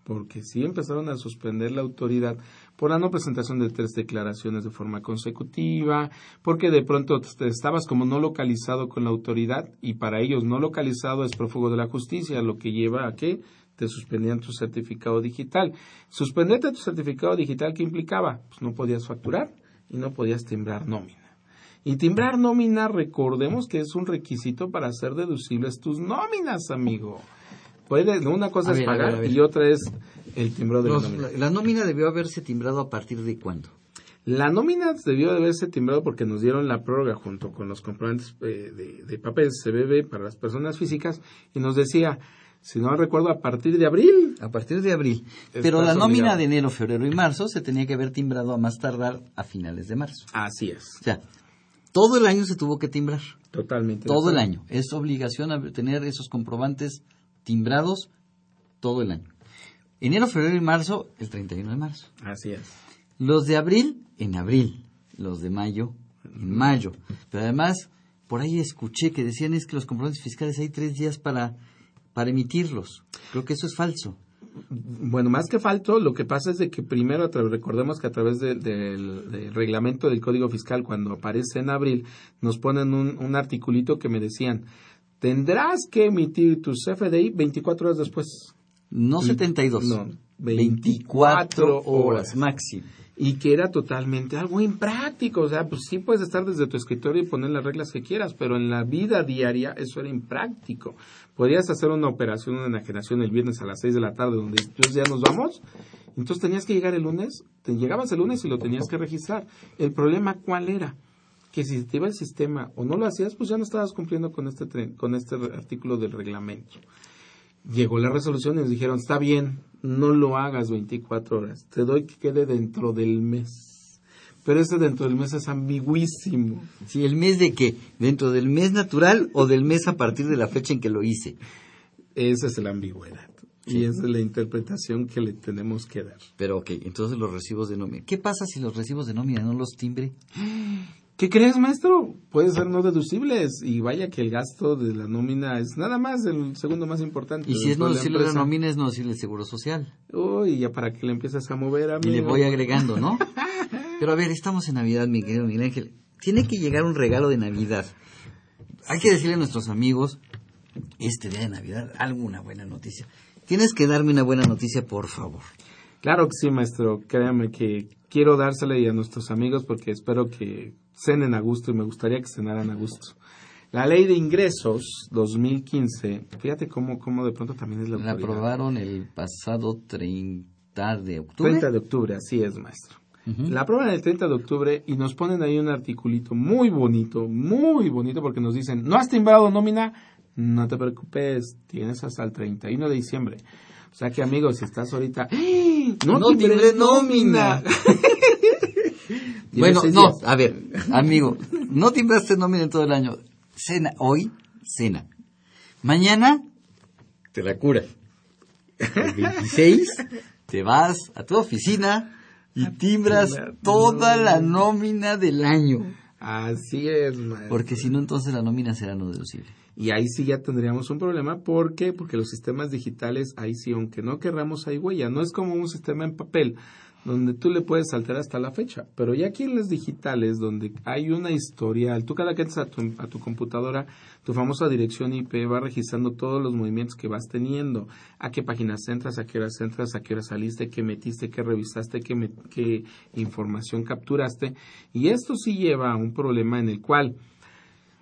C: porque si empezaron a suspender la autoridad por la no presentación de tres declaraciones de forma consecutiva, porque de pronto estabas como no localizado con la autoridad y para ellos no localizado es prófugo de la justicia, lo que lleva a que te suspendían tu certificado digital. Suspenderte tu certificado digital, ¿qué implicaba? Pues no podías facturar y no podías timbrar nómina. Y timbrar nómina, recordemos que es un requisito para hacer deducibles tus nóminas, amigo. Puede, una cosa es pagar y otra es el timbrado de la nómina.
B: La nómina debió haberse timbrado a partir de cuándo?
C: La nómina debió haberse timbrado porque nos dieron la prórroga junto con los comprobantes eh, de, de papel CBB para las personas físicas y nos decía, si no recuerdo, a partir de abril.
B: A partir de abril. Pero la nómina de enero, febrero y marzo se tenía que haber timbrado a más tardar a finales de marzo.
C: Así es.
B: O sea, todo el año se tuvo que timbrar.
C: Totalmente.
B: Todo el año. Es obligación tener esos comprobantes timbrados todo el año. Enero, febrero y marzo, el 31 de marzo.
C: Así es.
B: Los de abril, en abril. Los de mayo, en mayo. Pero además, por ahí escuché que decían es que los comprobantes fiscales hay tres días para, para emitirlos. Creo que eso es falso.
C: Bueno, más que falto, lo que pasa es de que primero, recordemos que a través del reglamento del Código Fiscal, cuando aparece en abril, nos ponen un, un articulito que me decían, tendrás que emitir tu CFDI 24 horas después.
B: No 72.
C: No, 24, horas
B: máximo
C: y que era totalmente algo impráctico. O sea, pues sí puedes estar desde tu escritorio y poner las reglas que quieras, pero en la vida diaria eso era impráctico. Podrías hacer una operación, una enajenación el viernes a las 6 de la tarde, donde entonces ya nos vamos. Entonces tenías que llegar el lunes, te llegabas el lunes y lo tenías que registrar. El problema, ¿cuál era? Que si te iba el sistema o no lo hacías, pues ya no estabas cumpliendo con este, con este artículo del reglamento. Llegó la resolución y nos dijeron, está bien, no lo hagas 24 horas, te doy que quede dentro del mes. Pero ese dentro del mes es ambiguísimo.
B: Sí, ¿el mes de qué? ¿Dentro del mes natural o del mes a partir de la fecha en que lo hice?
C: Esa es la ambigüedad. Y esa es la interpretación que le tenemos que dar.
B: Pero ok, entonces los recibos de nómina. ¿Qué pasa si los recibos de nómina no los timbre?
C: ¿Qué crees, maestro? Puede ser no deducibles y vaya que el gasto de la nómina es nada más el segundo más importante.
B: Y si es no deducible la, la nómina, es no deducible el seguro social.
C: Uy, ya para que le empiezas a mover a mí.
B: Y le voy agregando, ¿no? <laughs> Pero a ver, estamos en Navidad, mi querido Miguel Ángel. Tiene que llegar un regalo de Navidad. Hay que decirle a nuestros amigos, este día de Navidad, alguna buena noticia. Tienes que darme una buena noticia, por favor.
C: Claro que sí, maestro. Créame que quiero dársela a nuestros amigos porque espero que cenen a gusto y me gustaría que cenaran a gusto. La ley de ingresos 2015, fíjate cómo, cómo de pronto también es la
B: La aprobaron el pasado 30 de octubre.
C: 30 de octubre, así es, maestro. La aprueban el 30 de octubre y nos ponen ahí un articulito muy bonito, muy bonito, porque nos dicen, no has timbrado nómina, no te preocupes, tienes hasta el 31 de diciembre. O sea que, amigos, si estás ahorita, ¡Eh! no,
B: No timbré nómina. <laughs> Bueno, no,
C: días.
B: a ver, amigo, no timbraste nómina en todo el año. Cena, hoy, cena. Mañana, te la cura. El 26, te vas a tu oficina y timbras toda la
C: nómina.
B: nómina del año.
C: Así es, maestro.
B: Porque si no, entonces la nómina será no deducible.
C: Y ahí sí ya tendríamos un problema. ¿Por qué? Porque los sistemas digitales, ahí sí, aunque no querramos, hay huella. No es como un sistema en papel, donde tú le puedes saltar hasta la fecha. Pero ya aquí en las digitales, donde hay una historial, tú cada que entras a tu, a tu computadora, tu famosa dirección IP va registrando todos los movimientos que vas teniendo. A qué páginas entras, a qué horas entras, a qué horas saliste, qué metiste, qué revisaste, qué, me- qué información capturaste. Y esto sí lleva a un problema en el cual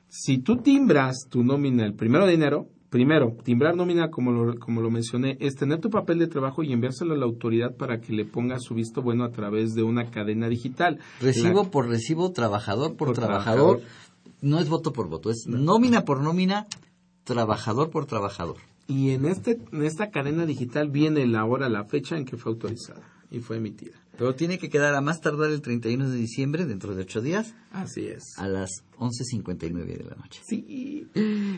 C: si tú timbras tu nómina el primero de enero, primero, timbrar nómina, como lo, como lo mencioné, es tener tu papel de trabajo y enviárselo a la autoridad para que le ponga su visto bueno a través de una cadena digital.
B: Recibo
C: La-
B: por recibo, trabajador por,
C: Por
B: trabajador.
C: trabajador.
B: No es voto por voto, es nómina por nómina, trabajador por trabajador.
C: y en, este, en esta cadena digital viene la hora, la fecha en que fue autorizada y fue emitida.
B: Pero tiene que quedar a más tardar el 31 de diciembre, dentro de ocho días,
C: Así es.
B: a las 11.59 de la noche.
C: Sí.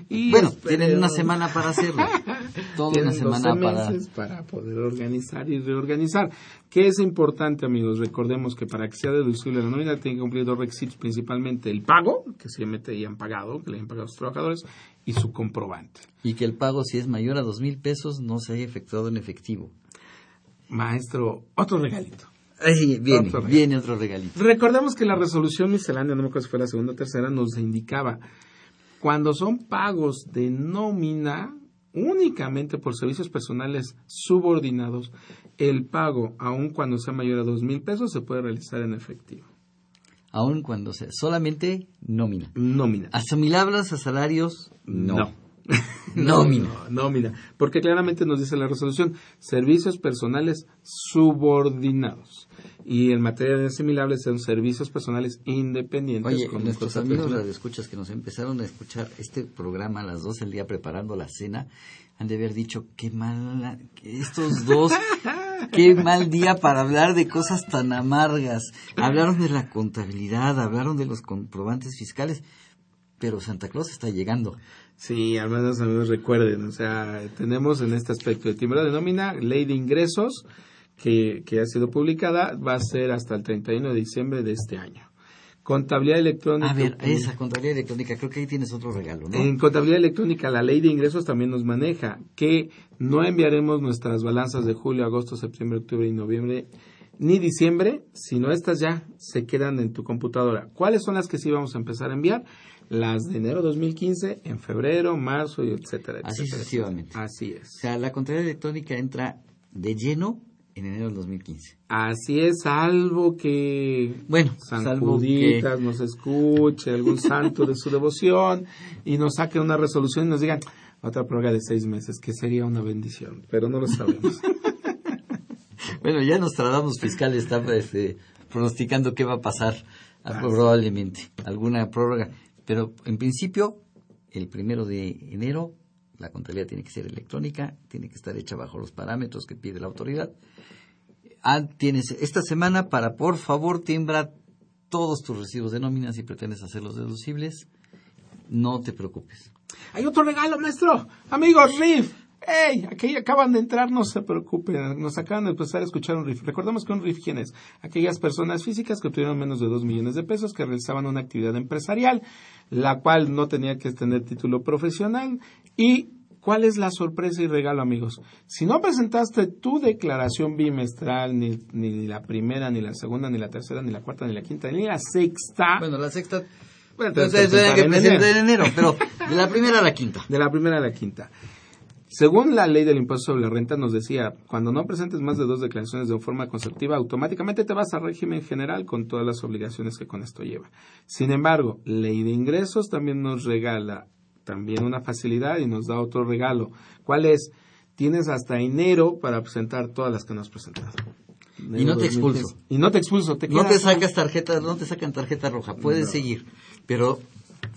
C: Y
B: bueno,
C: espero-
B: tienen una semana para hacerlo. <laughs> Toda una
C: Tienen 12
B: semana
C: meses para poder organizar y reorganizar. ¿Qué es importante, amigos? Recordemos que para que sea deducible la nómina tiene que cumplir dos requisitos, principalmente el pago, que se han pagado, que le han pagado a los trabajadores, y su comprobante.
B: Y que el pago, si es mayor a dos mil pesos, no se haya efectuado en efectivo.
C: Maestro, otro regalito.
B: Ahí viene,
C: Otro regalito.
B: viene otro regalito.
C: Recordemos que la resolución miscelánea, no me acuerdo si fue la segunda o tercera, nos indicaba cuando son pagos de nómina únicamente por servicios personales subordinados, el pago, aun cuando sea mayor a dos mil pesos, se puede realizar en efectivo.
B: Aun cuando sea solamente nómina.
C: Nómina.
B: Asimilables a salarios, no.
C: No. <laughs>
B: Nómina.
C: Nómina. Porque claramente nos dice la resolución, servicios personales subordinados. Y en materia de asimilables son servicios personales independientes.
B: Oye,
C: con
B: nuestros amigos radioescuchas que nos empezaron a escuchar este programa a las 12 del día preparando la cena, han de haber dicho, qué mal, estos dos, <laughs> qué mal día para hablar de cosas tan amargas. Hablaron de la contabilidad, hablaron de los comprobantes fiscales, pero Santa Claus está llegando.
C: Sí, al menos amigos recuerden, o sea, tenemos en este aspecto de timbre de nómina, ley de ingresos que, que ha sido publicada, va a ser hasta el 31 de diciembre de este año. Contabilidad electrónica.
B: A ver, esa contabilidad electrónica, creo que ahí tienes otro regalo, ¿no?
C: En contabilidad electrónica, la ley de ingresos también nos maneja que no enviaremos nuestras balanzas de julio, agosto, septiembre, octubre y noviembre ni diciembre, sino estas ya se quedan en tu computadora. ¿Cuáles son las que sí vamos a empezar a enviar? Las de enero 2015, en febrero, marzo, y etcétera, etcétera.
B: Así sucesivamente.
C: Así
B: O
C: es.
B: sea, la contabilidad electrónica entra de lleno en enero del 2015.
C: Así es, salvo que
B: Bueno,
C: San
B: salvo
C: Juditas nos escuche, algún santo de su devoción y nos saque una resolución y nos digan otra prórroga de seis meses, que sería una bendición, pero no lo sabemos. <laughs>
B: Bueno, ya Nostradamus fiscal está este, pronosticando qué va a pasar ah, probablemente, alguna prórroga. Pero en principio, el primero de enero, la contabilidad tiene que ser electrónica, tiene que estar hecha bajo los parámetros que pide la autoridad. Ah, tienes esta semana para, por favor, timbra todos tus recibos de nómina si pretendes hacerlos deducibles. No te preocupes.
C: Hay otro regalo, maestro. Amigos, RIF. ¡Ey! Aquí acaban de entrar, no se preocupen. Nos acaban de empezar a escuchar un RIF. Recordemos que un RIF, ¿quién es? Aquellas personas físicas que obtuvieron menos de 2 millones de pesos, que realizaban una actividad empresarial, la cual no tenía que tener título profesional. ¿Y cuál es la sorpresa y regalo, amigos? Si no presentaste tu declaración bimestral, ni, ni la primera, ni la segunda, ni la tercera, ni la cuarta, ni la quinta, ni la sexta...
B: Bueno, la sexta...
C: Bueno,
B: Entonces,
C: entonces,
B: que
C: presentar en
B: presentar en enero, pero de la primera a la quinta.
C: de la primera a la quinta. Según la ley del impuesto sobre la renta nos decía, cuando no presentes más de dos declaraciones de forma consecutiva, automáticamente te vas a régimen general con todas las obligaciones que con esto lleva. Sin embargo, ley de ingresos también nos regala también una facilidad y nos da otro regalo. ¿Cuál es? Tienes hasta enero para presentar todas las que no has presentado.
B: Y no te expulso.
C: Y no te expulso. Te
B: no te sacas tarjeta, no te sacan tarjeta roja. Puedes seguir, pero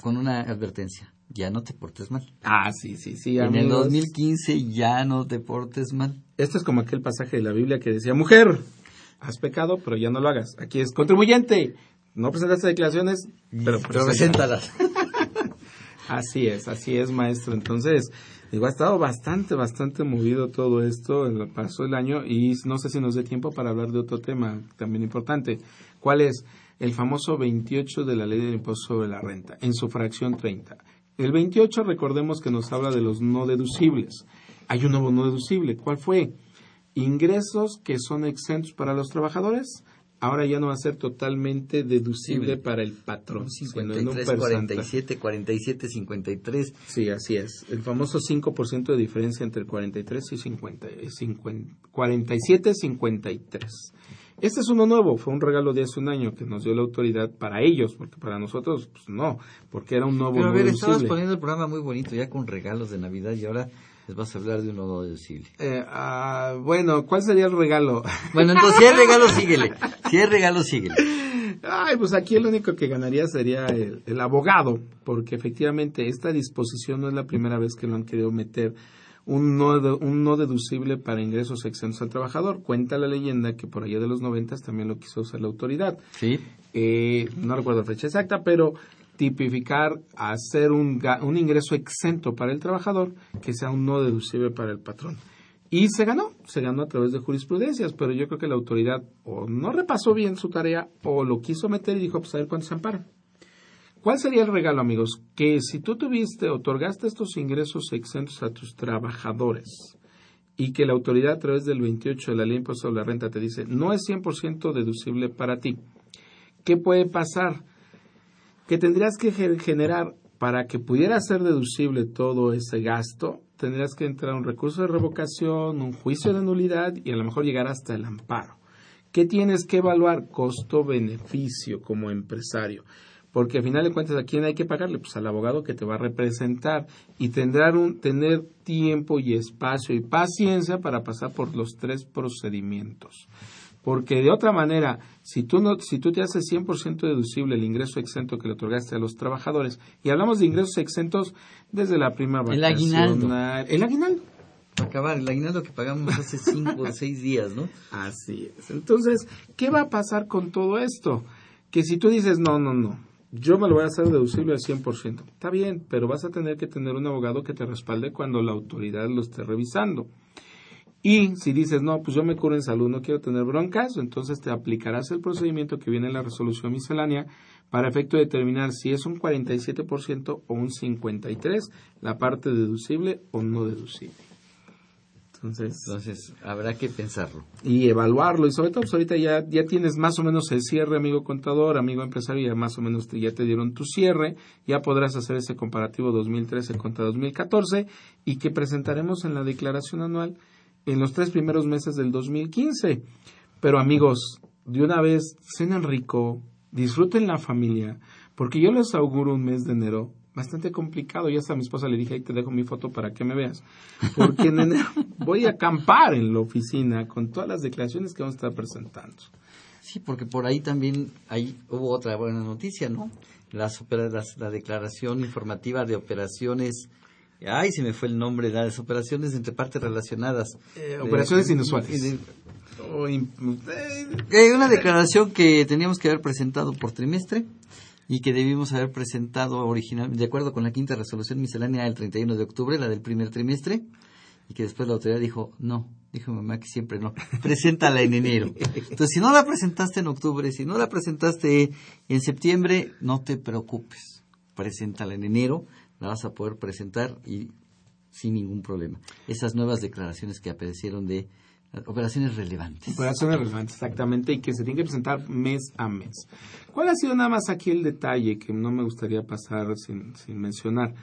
B: con una advertencia. Ya no te portes mal.
C: Ah, sí, sí, sí.
B: En el
C: amigos.
B: 2015 ya no te portes mal.
C: Esto es como aquel pasaje de la Biblia que decía, mujer, has pecado, pero ya no lo hagas. Aquí es contribuyente. No presentaste declaraciones, pero,
B: Pero preséntalas. <laughs>
C: Así es, así es, maestro. Entonces, digo, ha estado bastante, bastante movido todo esto. en lo- Pasó el año y no sé si nos dé tiempo para hablar de otro tema también importante. ¿Cuál es? El famoso 28 de la ley del impuesto sobre la renta, en su fracción 30. El 28, recordemos que nos habla de los no deducibles. Hay un nuevo no deducible. ¿Cuál fue? Ingresos que son exentos para los trabajadores. Ahora ya no va a ser totalmente deducible
B: Sí.
C: para el patrón. sino en un
B: 53,
C: porcentaje.
B: 47, 47, 53.
C: Sí, así es. El famoso 5% de diferencia entre el 43 y 50, eh, 50 47, 53. Este es uno nuevo, fue un regalo de hace un año que nos dio la autoridad para ellos, porque para nosotros, pues no, porque era un nuevo
B: Pero a ver, estabas poniendo el programa muy bonito ya con regalos de Navidad y ahora les vas a hablar de un no deducible.
C: Eh, ah, bueno, ¿cuál sería el regalo? <laughs>
B: Bueno, entonces si hay regalo, síguele. Si hay regalo, síguele.
C: Ay, pues aquí el único que ganaría sería el, el abogado, porque efectivamente esta disposición no es la primera vez que lo han querido meter un no, de- un no deducible para ingresos exentos al trabajador. Cuenta la leyenda que por allá de los noventas también lo quiso usar la autoridad.
B: Sí.
C: Eh, no recuerdo la fecha exacta, pero tipificar hacer un, un ingreso exento para el trabajador que sea un no deducible para el patrón. Y se ganó, se ganó a través de jurisprudencias, pero yo creo que la autoridad o no repasó bien su tarea o lo quiso meter y dijo, pues a ver cuánto se amparan. ¿Cuál sería el regalo, amigos? Que si tú tuviste, otorgaste estos ingresos exentos a tus trabajadores y que la autoridad a través del 28 de la ley impuesto sobre la renta te dice, no es 100% deducible para ti, ¿qué puede pasar? Que tendrías que ge- generar, para que pudiera ser deducible todo ese gasto, tendrías que entrar un recurso de revocación, un juicio de nulidad y a lo mejor llegar hasta el amparo. ¿Qué tienes que evaluar? Costo-beneficio como empresario. Porque al final de cuentas, ¿a quién hay que pagarle? Pues al abogado que te va a representar y tendrán un, tener tiempo y espacio y paciencia para pasar por los tres procedimientos. Porque de otra manera, si tú, no, si tú te haces 100% deducible el ingreso exento que le otorgaste a los trabajadores, y hablamos de ingresos exentos desde la prima
B: El aguinaldo.
C: vacacional- El aguinaldo.
B: Para acabar, el aguinaldo que pagamos hace cinco o <laughs> seis días, ¿no?
C: Así es. Entonces, ¿qué va a pasar con todo esto? Que si tú dices, no, no, no, yo me lo voy a hacer deducible al 100%, está bien, pero vas a tener que tener un abogado que te respalde cuando la autoridad lo esté revisando. Y si dices, no, pues yo me curo en salud, no quiero tener broncas, entonces te aplicarás el procedimiento que viene en la resolución miscelánea para efecto de determinar si es un 47% o un 53%, la parte deducible o no deducible. Entonces,
B: Entonces, habrá que pensarlo.
C: y evaluarlo y sobre todo pues ahorita ya, ya tienes más o menos el cierre amigo contador, amigo empresario, ya más o menos te- ya te dieron tu cierre, ya podrás hacer ese comparativo 2013 contra 2014 y que presentaremos en la declaración anual en los tres primeros meses del 2015. Pero amigos, de una vez, cenen rico, disfruten la familia, porque yo les auguro un mes de enero bastante complicado. Ya hasta a mi esposa le dije, ahí te dejo mi foto para que me veas. Porque en enero voy a acampar en la oficina con todas las declaraciones que vamos a estar presentando.
B: Sí, porque por ahí también ahí hubo otra buena noticia, ¿no? Las, las- la declaración informativa de operaciones. Ay, se me fue el nombre, las operaciones entre partes relacionadas.
C: Eh, operaciones
B: De-
C: inusuales. Oh, eh,
B: Eh, una declaración que teníamos que haber presentado por trimestre y que debimos haber presentado originalmente, de acuerdo con la quinta resolución miscelánea el 31 de octubre, la del primer trimestre, y que después la autoridad dijo, no, dijo mi mamá que siempre no, <laughs> preséntala en enero. Entonces, si no la presentaste en octubre, si no la presentaste en septiembre, no te preocupes, preséntala en enero, la vas a poder presentar y sin ningún problema. Esas nuevas declaraciones que aparecieron de operaciones relevantes.
C: Operaciones relevantes, exactamente, y que se tiene que presentar mes a mes. ¿Cuál ha sido nada más aquí el detalle que no me gustaría pasar sin, sin mencionar?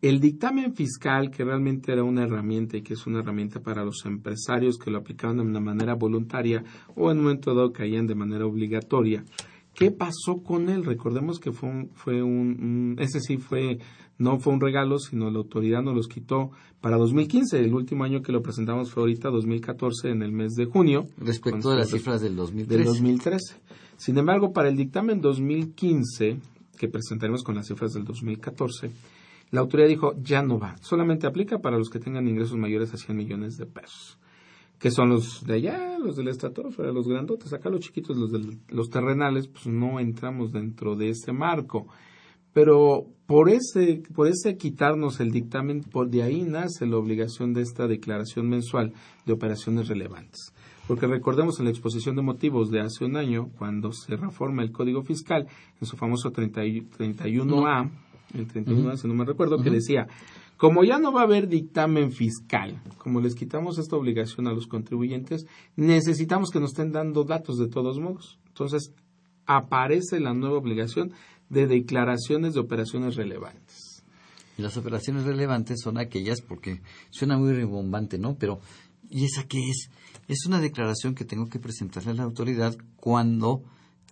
C: El dictamen fiscal, que realmente era una herramienta y que es una herramienta para los empresarios que lo aplicaban de una manera voluntaria o en un momento dado caían de manera obligatoria, ¿Qué pasó con él? Recordemos que fue un, fue un, ese sí fue, no fue un regalo, sino la autoridad nos los quitó para 2015. El último año que lo presentamos fue ahorita 2014 en el mes de junio.
B: Respecto de las cifras del 2013.
C: Del 2013. Sin embargo, para el dictamen 2015, que presentaremos con las cifras del 2014, la autoridad dijo, ya no va, solamente aplica para los que tengan ingresos mayores a 100 millones de pesos que son los de allá, los del estratosfera, los grandotes, acá los chiquitos, los de los terrenales, pues no entramos dentro de ese marco. Pero por ese, por ese quitarnos el dictamen, por de ahí nace la obligación de esta declaración mensual de operaciones relevantes. Porque recordemos en la exposición de motivos de hace un año, cuando se reforma el Código Fiscal, en su famoso 31A, el 31A, si no me recuerdo, que decía, como ya no va a haber dictamen fiscal, como les quitamos esta obligación a los contribuyentes, necesitamos que nos estén dando datos de todos modos. Entonces, aparece la nueva obligación de declaraciones de operaciones relevantes.
B: Y las operaciones relevantes son aquellas, porque suena muy rimbombante, ¿no? Pero, ¿y esa qué es? Es una declaración que tengo que presentarle a la autoridad cuando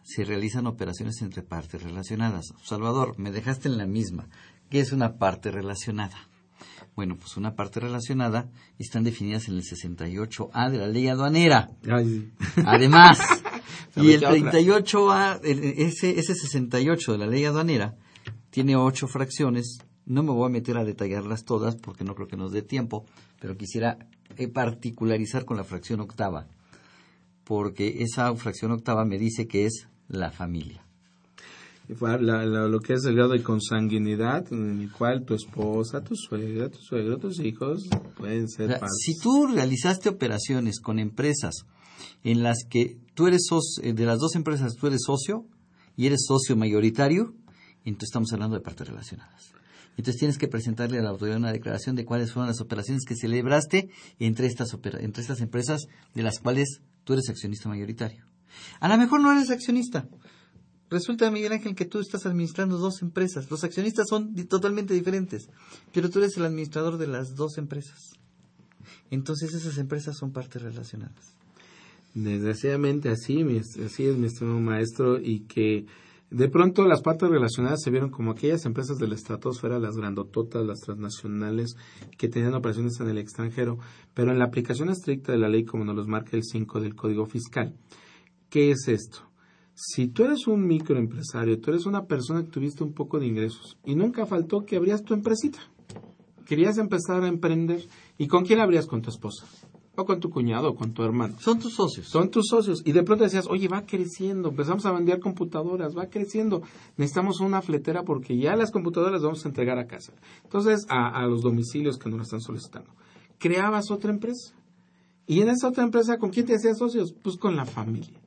B: se realizan operaciones entre partes relacionadas. Salvador, me dejaste en la misma. ¿Qué es una parte relacionada? Bueno, pues una parte relacionada están definidas en el 68A de la ley aduanera. Además, y el 38A, ese, ese 68 de la ley aduanera, tiene ocho fracciones. No me voy a meter a detallarlas todas porque no creo que nos dé tiempo, pero quisiera eh, particularizar con la fracción octava, porque esa fracción octava me dice que es la familia.
C: Lo que es el grado de consanguinidad en el cual tu esposa, tu suegra, tu suegro, tus hijos pueden ser
B: Si tú realizaste operaciones con empresas en las que tú eres socio, eh, de las dos empresas tú eres socio y eres socio mayoritario, entonces estamos hablando de partes relacionadas. Entonces tienes que presentarle a la autoridad una declaración de cuáles fueron las operaciones que celebraste entre estas, entre estas empresas de las cuales tú eres accionista mayoritario. A lo mejor no eres accionista, Resulta, Miguel Ángel, que tú estás administrando dos empresas. Los accionistas son totalmente diferentes, pero tú eres el administrador de las dos empresas. Entonces esas empresas son partes relacionadas.
C: Desgraciadamente así, así es mi estimado maestro, y que de pronto las partes relacionadas se vieron como aquellas empresas del estratosfera, las grandototas, las transnacionales, que tenían operaciones en el extranjero, pero en la aplicación estricta de la ley, como nos los marca el 5 del Código Fiscal. ¿Qué es esto? si tú eres un microempresario, tú eres una persona que tuviste un poco de ingresos y nunca faltó que abrías tu empresita, querías empezar a emprender, ¿y con quién abrías? Con tu esposa, o con tu cuñado, o con tu hermano.
B: Son tus socios.
C: Son tus socios. Y de pronto decías, oye, va creciendo, empezamos a vender computadoras, va creciendo, necesitamos una fletera porque ya las computadoras las vamos a entregar a casa. Entonces, a, a los domicilios que nos lo están solicitando. Creabas otra empresa. Y en esa otra empresa, ¿con quién te hacías socios? Pues con la familia.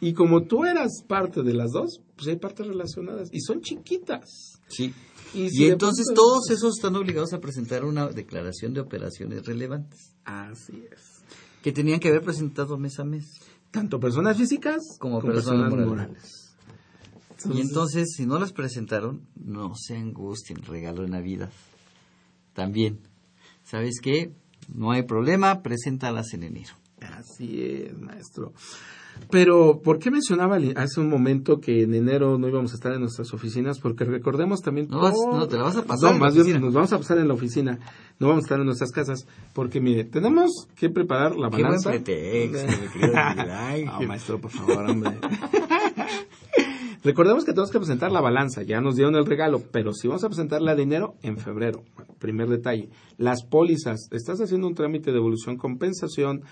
C: Y como tú eras parte de las dos, pues hay partes relacionadas y son chiquitas.
B: Sí. Y, entonces todos esos están obligados a presentar una declaración de operaciones relevantes.
C: Así es.
B: Que tenían que haber presentado mes a mes.
C: Tanto personas físicas como, personas, morales.
B: Y entonces, si no las presentaron, no se angustien, regalo de Navidad. También. ¿Sabes qué? No hay problema, preséntalas en enero.
C: Así es, maestro. Pero, ¿por qué mencionaba hace un momento que en enero no íbamos a estar en nuestras oficinas? Porque recordemos también...
B: No, no te la vas a pasar.
C: No, más bien nos vamos a pasar en la oficina. No vamos a estar en nuestras casas. Porque, mire, tenemos que preparar la balanza.
B: Qué
C: buen <laughs> maestro, por <laughs> favor, hombre. <laughs> Recordemos que tenemos que presentar la balanza, ya nos dieron el regalo, pero si vamos a presentar la dinero en febrero. primer detalle, las pólizas, estás haciendo un trámite de evolución compensación,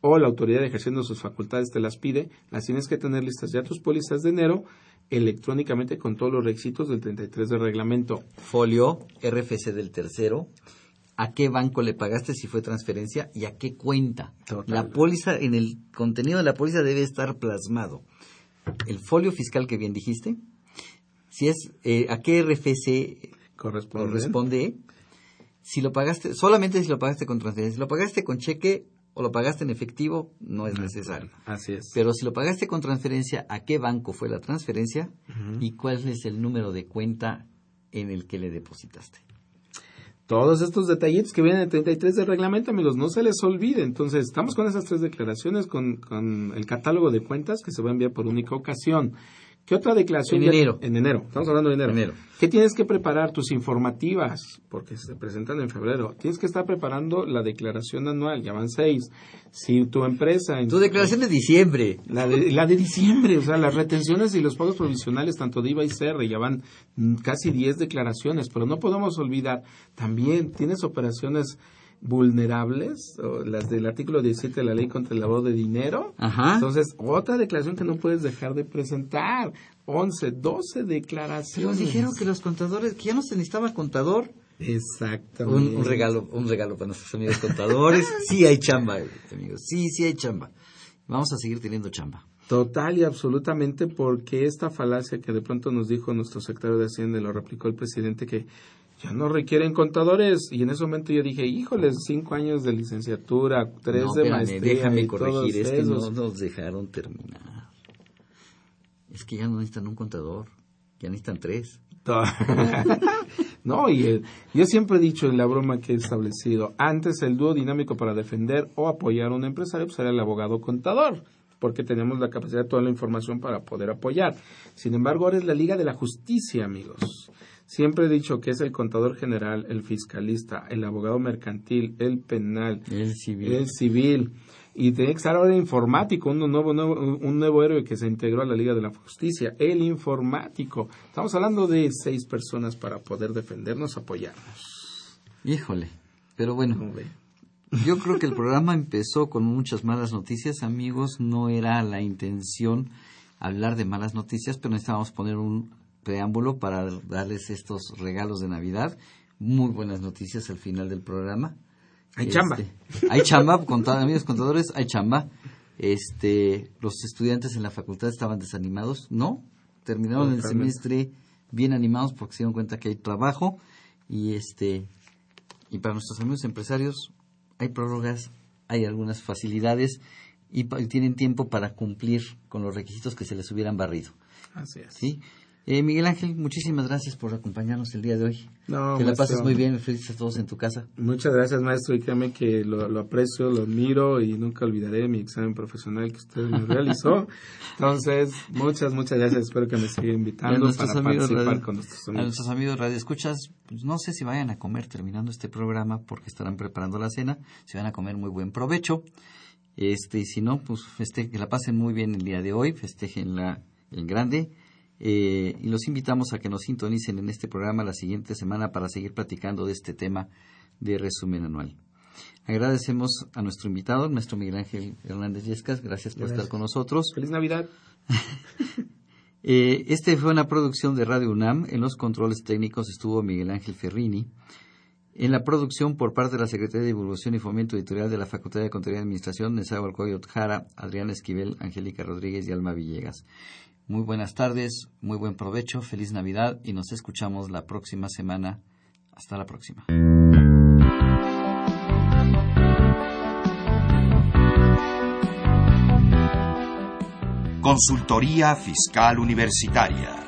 C: o la autoridad ejerciendo sus facultades te las pide, las tienes que tener listas ya tus pólizas de enero electrónicamente con todos los requisitos del 33 del reglamento.
B: Folio, RFC del tercero, a qué banco le pagaste si fue transferencia y a qué cuenta. La póliza, en el contenido de la póliza debe estar plasmado. El folio fiscal que bien dijiste, si es eh, a qué RFC corresponde. corresponde, si lo pagaste, solamente si lo pagaste con transferencia, si lo pagaste con cheque, o lo pagaste en efectivo, no es necesario.
C: Así es.
B: Pero si lo pagaste con transferencia, ¿a qué banco fue la transferencia? ¿Y cuál es el número de cuenta en el que le depositaste?
C: Todos estos detallitos que vienen en el 33 del reglamento, amigos, no se les olvide. Entonces, estamos con esas tres declaraciones, con, con el catálogo de cuentas que se va a enviar por única ocasión ¿Qué otra declaración?
B: En enero.
C: En enero, estamos hablando de enero.
B: Enero.
C: ¿Qué tienes que preparar? Tus informativas, porque se presentan en febrero. Tienes que estar preparando la declaración anual, ya van seis. Si tu empresa...
B: Tu declaración de diciembre.
C: La de, la de diciembre, o sea, las retenciones y los pagos provisionales, tanto de IVA y CR, ya van casi 10 declaraciones, pero no podemos olvidar, también tienes operaciones vulnerables, o las del artículo 17 de la ley contra el lavado de dinero.
B: Ajá.
C: Entonces, otra declaración que no puedes dejar de presentar. 11, 12 declaraciones.
B: Nos dijeron que los contadores, que ya no se necesitaba contador.
C: Exactamente.
B: Un, un regalo, un regalo para nuestros amigos contadores. <laughs> sí hay chamba, amigos. Sí, sí hay chamba. Vamos a seguir teniendo chamba.
C: Total y absolutamente porque esta falacia que de pronto nos dijo nuestro secretario de Hacienda, y lo replicó el presidente, que ya no requieren contadores. Y en ese momento yo dije, híjoles, cinco años de licenciatura, tres
B: No,
C: de
B: espérame,
C: maestría.
B: déjame
C: y
B: corregir,
C: todos
B: es que no nos dejaron terminar. Es que ya no necesitan un contador, ya necesitan tres. <laughs>
C: no, y eh, yo siempre he dicho en la broma que he establecido, antes el dúo dinámico para defender o apoyar a un empresario pues era el abogado contador, porque tenemos la capacidad de toda la información para poder apoyar. Sin embargo, ahora es la Liga de la Justicia, amigos. Siempre he dicho que es el contador general, el fiscalista, el abogado mercantil, el penal,
B: El civil.
C: el civil. Y tiene que estar ahora el informático, un nuevo, nuevo- un nuevo héroe que se integró a la Liga de la Justicia, el informático. Estamos hablando de seis personas para poder defendernos, apoyarnos.
B: Híjole. Pero bueno, yo creo que el programa empezó con muchas malas noticias, amigos. No era la intención hablar de malas noticias, pero necesitábamos poner un preámbulo para darles estos regalos de Navidad. Muy buenas noticias al final del programa.
C: Hay chamba.
B: Hay chamba, contad- amigos contadores, hay chamba. Este, los estudiantes en la facultad estaban desanimados, ¿no? Terminaron el semestre bien animados porque se dieron cuenta que hay trabajo y este y para nuestros amigos empresarios hay prórrogas, hay algunas facilidades y, y tienen tiempo para cumplir con los requisitos que se les hubieran barrido,
C: Así es.
B: ¿sí? Eh, Miguel Ángel, muchísimas gracias por acompañarnos el día de hoy.
C: No,
B: que la pases muy bien, felices a todos en tu casa.
C: Muchas gracias, maestro, y créame que lo, lo aprecio, lo admiro y nunca olvidaré mi examen profesional que usted me realizó. <laughs> Entonces, muchas, muchas gracias. Espero que me siga
B: a
C: invitando
B: nuestros
C: para
B: amigos
C: participar
B: radio-
C: con nuestros
B: a
C: amigos.
B: nuestros amigos radio escuchas pues no sé si vayan a comer terminando este programa porque estarán preparando la cena si van a comer muy buen provecho este y si no pues feste- que la pasen muy bien el día de hoy festejen la en grande eh, y los invitamos a que nos sintonicen en este programa la siguiente semana para seguir platicando de este tema de resumen anual agradecemos a nuestro invitado nuestro Miguel Ángel Hernández Yescas gracias por
C: Gracias.
B: estar con nosotros
C: Feliz Navidad. <laughs>
B: eh, este fue una producción de Radio UNAM. En los controles técnicos estuvo Miguel Ángel Ferrini. En la producción por parte de la Secretaría de Divulgación y Fomento Editorial de la Facultad de Contaduría y Administración, Nezahualcóyotl Jara, Adrián Esquivel, Angélica Rodríguez y Alma Villegas. Muy buenas tardes, muy buen provecho, feliz Navidad y nos escuchamos la próxima semana. Hasta la próxima.
A: Consultoría Fiscal Universitaria.